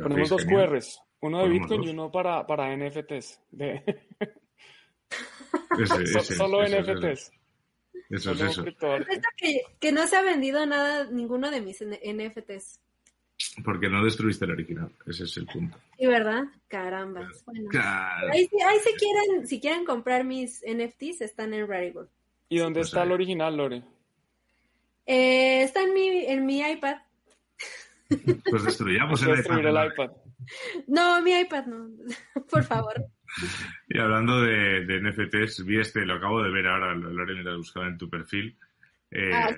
ponemos dos QRs, uno de Bitcoin y uno para, para NFTs. De... solo NFTs. Eso es eso. Que, que, no se ha vendido nada, ninguno de mis NFTs. Porque no destruiste el original, ese es el punto. Sí, ¿verdad? Caramba. Bueno, ahí, ahí si, quieren, si quieren comprar mis NFTs, están en Rarible. ¿Y dónde pues está el original, Lore? Eh, está en mi, en mi iPad. Pues destruyamos el, iPad, el iPad. No, mi iPad no. Por favor. Y hablando de, NFTs, vi este, lo acabo de ver ahora, Lorena, lo buscaba en tu perfil. Eh, ah,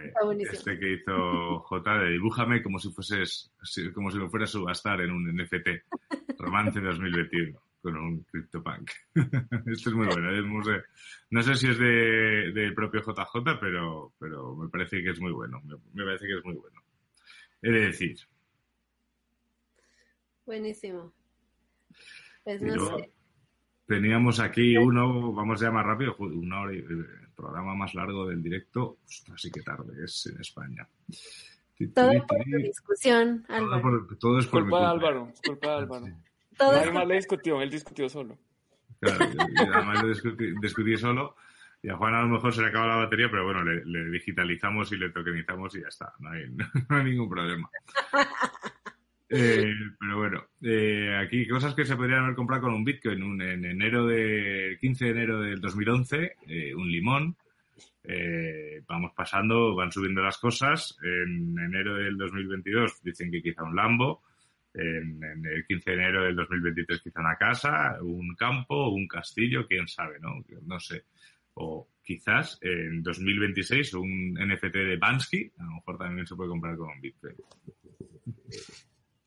este que hizo J de dibújame como si fueses, como si lo fuera a subastar en un NFT. Romance 2021 con un CryptoPunk. Esto es muy bueno. no sé si es de, del propio JJ, pero, pero me parece que es muy bueno. Me, parece que es muy bueno. He de decir. Buenísimo. Pues no sé. Teníamos aquí uno, vamos ya más rápido, una hora, el programa más largo del directo, así que tarde, es en España. Todo por tu discusión, Álvaro. Todo, es por culpa de Álvaro, es culpa de Álvaro. Nadie más le discutió, él discutió solo. Claro, además lo discutí, solo. Y a Juan a lo mejor se le acaba la batería, pero bueno, le, digitalizamos y le tokenizamos y ya está. No hay, no hay ningún problema. Eh, pero bueno, eh, aquí cosas que se podrían haber comprado con un Bitcoin. Un, en enero de 15 de enero del 2011, eh, un limón. Eh, vamos pasando, van subiendo las cosas. En enero del 2022 dicen que quizá un Lambo. En, el 15 de enero del 2023 quizá una casa, un campo, un castillo, quién sabe, ¿no? No sé. O quizás en 2026 un NFT de Bansky, a lo mejor también se puede comprar con Bitcoin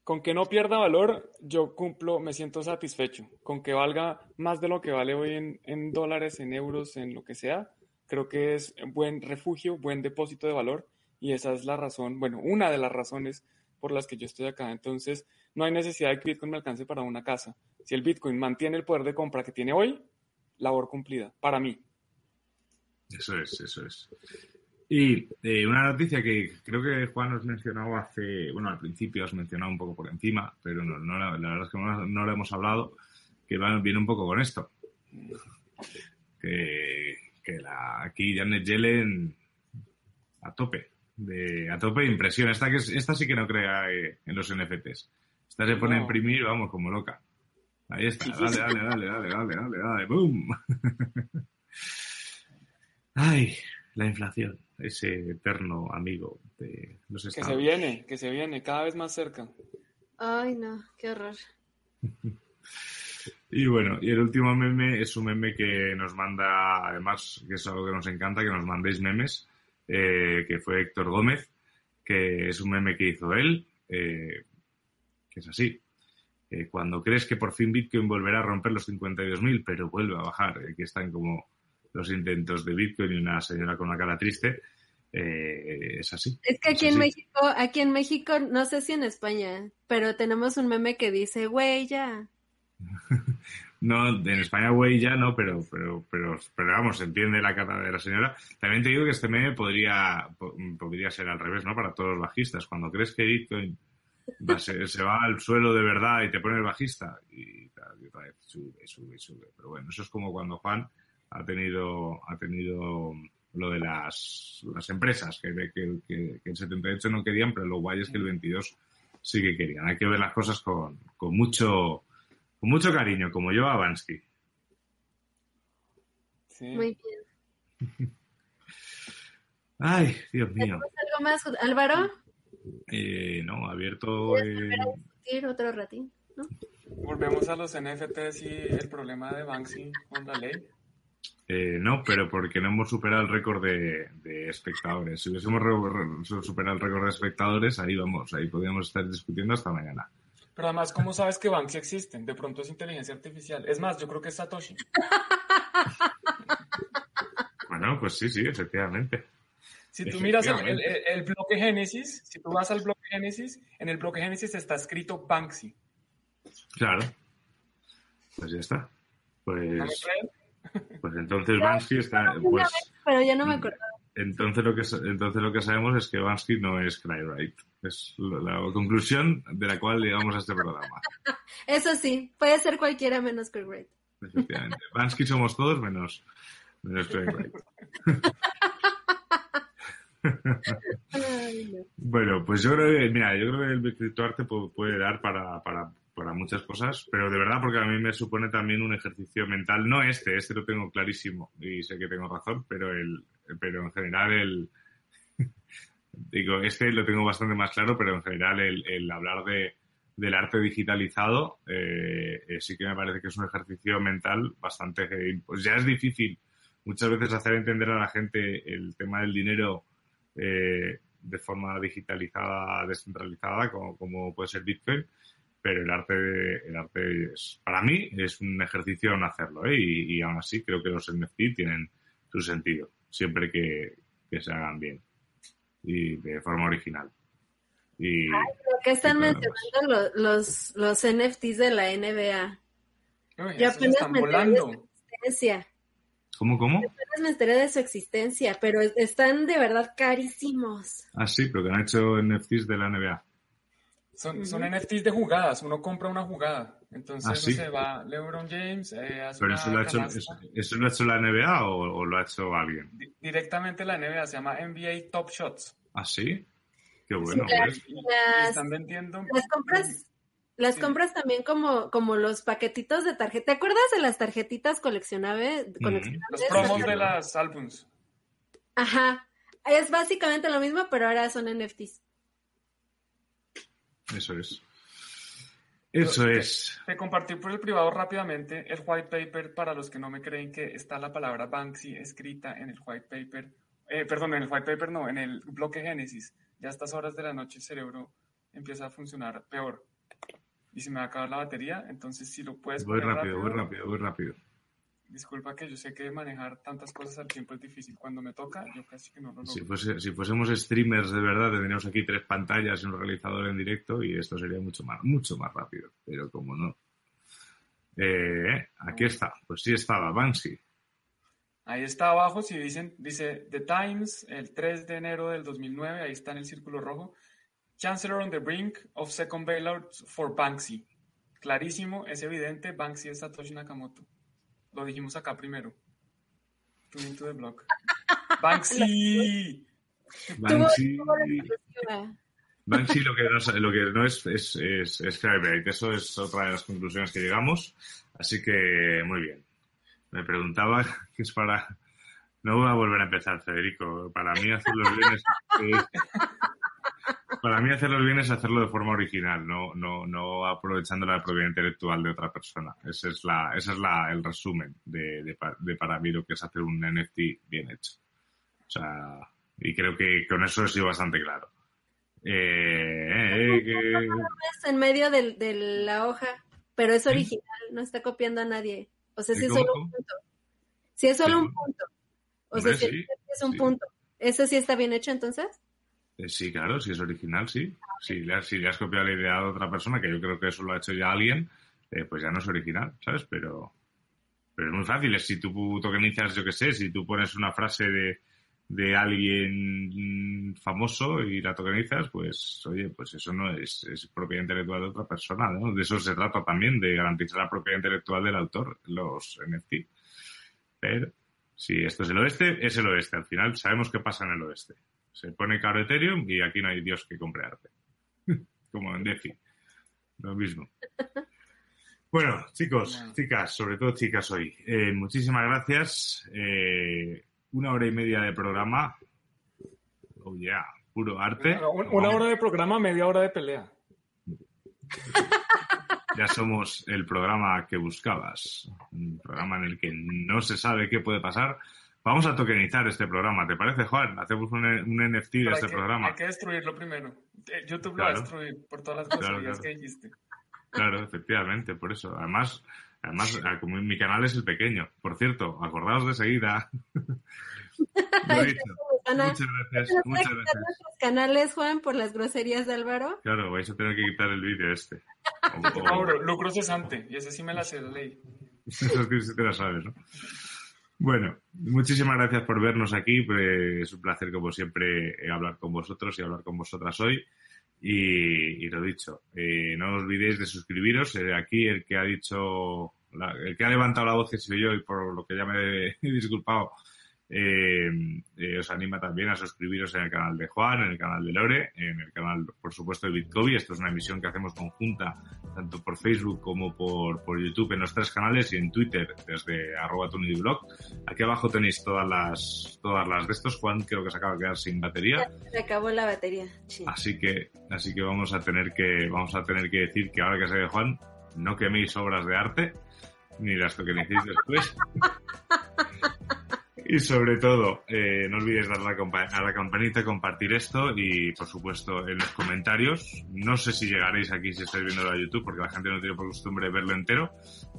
con que no pierda valor, yo cumplo, me siento satisfecho. Con que valga más de lo que vale hoy en, dólares, en euros, en lo que sea, creo que es buen refugio, buen depósito de valor. Y esa es la razón, bueno, una de las razones por las que yo estoy acá. Entonces, no hay necesidad de que Bitcoin me alcance para una casa. Si el Bitcoin mantiene el poder de compra que tiene hoy, labor cumplida, para mí. Eso es, eso es. Y eh, una noticia que creo que Juan nos mencionado hace, bueno, al principio has mencionado un poco por encima, pero no, no la, verdad es que no, lo hemos hablado, que viene un poco con esto. Que, que la, aquí Janet Yellen a tope, De, a tope de impresión. Esta, que esta sí que no crea eh, en los NFTs. Esta se pone a imprimir, vamos, como loca. Ahí está. Dale, dale, dale, dale, dale, dale, dale. ¡Boom! Ay, la inflación. Ese eterno amigo de los estados. Que se viene, que se viene, cada vez más cerca. Ay, no, qué horror. Y bueno, y el último meme es un meme que nos manda, además, que es algo que nos encanta, que nos mandéis memes, eh, que fue Héctor Gómez, que es un meme que hizo él, eh, que es así. cuando crees que por fin Bitcoin volverá a romper los 52.000, pero vuelve a bajar, aquí están como los intentos de Bitcoin y una señora con una cara triste, eh, es así. Es que aquí en México, aquí en México, no sé si en España, pero tenemos un meme que dice, güey, ya. no, en España, güey, ya no, pero, pero, pero, pero vamos, se entiende la cara de la señora. También te digo que este meme podría, podría ser al revés, ¿no? Para todos los bajistas. Cuando crees que Bitcoin se, va al suelo de verdad y te pone el bajista y, otra vez sube, sube, sube. Pero bueno, eso es como cuando Juan ha tenido, ha tenido lo de las, las empresas, que, que, que, que el 78 no querían, pero lo guay es que el 22 sí que querían. Hay que ver las cosas con, con mucho, con mucho cariño, como yo a Bansky. Muy bien. Ay, Dios mío. algo más, Álvaro? Eh, no, abierto. Eh... otro ratín, ¿no? Volvemos a los NFTs y el problema de Banksy con la ley. Eh, no, pero porque no hemos superado el récord de, de espectadores. Si hubiésemos superado el récord de espectadores, ahí vamos, ahí podríamos estar discutiendo hasta mañana. Pero además, ¿cómo sabes que Banksy existen? De pronto es inteligencia artificial. Es más, yo creo que es Satoshi. bueno, pues sí, sí, efectivamente. Si tú miras el, bloque Génesis, si tú vas al bloque Génesis, en el bloque Génesis está escrito Banksy. Claro. Pues ya está. Pues, pues entonces Banksy está. Pues, pero ya no me acuerdo. Entonces lo que, entonces lo que sabemos es que Bansky no es Cryright. Es la, conclusión de la cual llegamos a este programa. Eso sí, puede ser cualquiera menos Cryright. Efectivamente. Bansky somos todos menos, menos bueno, pues yo creo que, mira, yo creo que el criptoarte puede dar para, para, para muchas cosas, pero de verdad porque a mí me supone también un ejercicio mental, no este, este lo tengo clarísimo y sé que tengo razón, pero el, pero en general el, digo, este lo tengo bastante más claro, pero en general el, hablar de, del arte digitalizado eh, eh, sí que me parece que es un ejercicio mental bastante, pues ya es difícil muchas veces hacer entender a la gente el tema del dinero eh, de forma digitalizada, descentralizada, como, como puede ser Bitcoin, pero el arte, el arte es, para mí es un ejercicio en hacerlo, ¿eh? y, y aún así creo que los NFT tienen su sentido siempre que, se hagan bien y de forma original. Y, lo que están mencionando los, los, NFTs de la NBA. Yo apenas me enteré de su existencia. ¿Cómo, cómo? Yo apenas me enteré de su existencia, pero están de verdad carísimos. Ah, sí, pero que han hecho NFTs de la NBA. Son, son NFTs de jugadas, uno compra una jugada. Entonces, ah, se va LeBron James. Eh, ¿Pero eso lo, ha hecho, eso, lo ha hecho la NBA o, lo ha hecho alguien? directamente la NBA, se llama NBA Top Shots. ¿Ah, sí? Qué bueno. Pues. están vendiendo. Las compras, las compras también como, como los paquetitos de tarjeta. ¿Te acuerdas de las tarjetitas coleccionables? Los promos de las álbums. Ajá. Es básicamente lo mismo, pero ahora son NFTs. Eso es. Eso es. Te, compartí por el privado rápidamente el white paper para los que no me creen que está la palabra Banksy escrita en el white paper. Eh, perdón, en el white paper no, en el bloque Génesis. Ya a estas horas de la noche el cerebro empieza a funcionar peor. Y se me va a acabar la batería, entonces si lo puedes... Voy rápido, voy rápido, voy rápido. Disculpa que yo sé que manejar tantas cosas al tiempo es difícil. Cuando me toca, yo casi que no lo logro. Si, si fuésemos streamers de verdad, tendríamos aquí tres pantallas y un realizador en directo y esto sería mucho más, mucho más rápido. Pero como no. Eh, aquí está. Pues sí estaba, Banksy. Ahí está abajo, si dicen, dice The Times, el 3 de enero del 2009, ahí está en el círculo rojo. Chancellor on the brink of second bailout for Banksy. Clarísimo, es evidente, Banksy es Satoshi Nakamoto. Lo dijimos acá primero. Tune into the block. Banksy. Banksy, Banksy lo que no, lo que no es es, es, es Eso es otra de las conclusiones que llegamos. Así que, muy bien. Me preguntaba qué es para... No voy a volver a empezar, Federico. Para mí hacerlo bien es... Para mí hacerlo bien es hacerlo de forma original, no, no, no aprovechando la propiedad intelectual de otra persona. Ese es la, ese es la, el resumen de, de, de para mí lo que es hacer un NFT bien hecho. O sea, y creo que con eso he sido bastante claro. Eh, eh, eh en medio de, de, la hoja, pero es original, no está copiando a nadie. O sea, si es solo un punto. Si es solo un punto. O sea, si es un punto. ¿Eso sí está bien hecho entonces? Eh, sí, claro, si es original, sí. Si le, has, si has copiado la idea a otra persona, que yo creo que eso lo ha hecho ya alguien, eh, pues ya no es original, ¿sabes? Pero, pero es muy fácil. Si tú tokenizas, yo qué sé, si tú pones una frase de, de alguien famoso y la tokenizas, pues, oye, pues eso no es, es propiedad intelectual de otra persona, ¿no? De eso se trata también, de garantizar la propiedad intelectual del autor, los NFT. Pero, si esto es el oeste, es el oeste. Al final sabemos qué pasa en el oeste. Se pone caro Ethereum y aquí no hay Dios que compre arte. Como en DeFi. Lo mismo. Bueno, chicos, chicas, sobre todo chicas hoy. Eh, muchísimas gracias. Eh, una hora y media de programa. Oh, yeah. Puro arte. Una, hora de programa, media hora de pelea. Ya somos el programa que buscabas. Un programa en el que no se sabe qué puede pasar, Vamos a tokenizar este programa, ¿te parece, Juan? Hacemos un, NFT de este programa. Hay que destruirlo primero. Eh, YouTube lo va a destruir por todas las cosas que dijiste. Claro, efectivamente, por eso. Además, además, ah, como mi canal es el pequeño. Por cierto, acordaos de seguida. Muchas gracias. Muchas gracias. nuestros canales, Juan, por las groserías de Álvaro? Claro, vais a tener que quitar el vídeo este. O, lucro cesante. Y ese sí me la sé la ley. Eso sí te la sabes, ¿no? Bueno, muchísimas gracias por vernos aquí. Pues, es un placer, como siempre, eh, hablar con vosotros y hablar con vosotras hoy. Y, lo dicho, eh, no os olvidéis de suscribiros. Eh, aquí el que ha dicho, el que ha levantado la voz que soy yo y por lo que ya me he disculpado, eh, eh, os anima también a suscribiros en el canal de Juan, en el canal de Lore, en el canal, por supuesto, de Bitcoin. Esto es una emisión que hacemos conjunta, tanto por Facebook como por, por YouTube en los tres canales y en Twitter desde arroba blog. Aquí abajo tenéis todas las, todas las de estos. Juan creo que se acaba de quedar sin batería. Se acabó la batería. Así que, así que vamos a tener que, vamos a tener que decir que ahora que se de Juan, no queméis obras de arte, ni las que necesitéis después. Y sobre todo, eh, no olvidéis darle a la campanita, compartir esto y, por supuesto, en los comentarios. No sé si llegaréis aquí si estáis viendo a YouTube, porque la gente no tiene por costumbre verlo entero,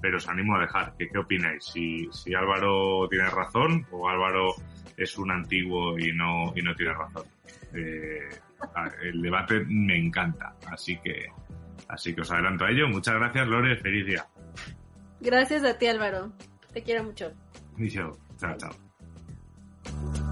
pero os animo a dejar. Que, ¿Qué opináis? Si, si Álvaro tiene razón o Álvaro es un antiguo y no, y no tiene razón. Eh, el debate me encanta, así que, así que os adelanto a ello. Muchas gracias, Lore. Feliz día. Gracias a ti, Álvaro. Te quiero mucho. Y yo. Chao, chao. Bye.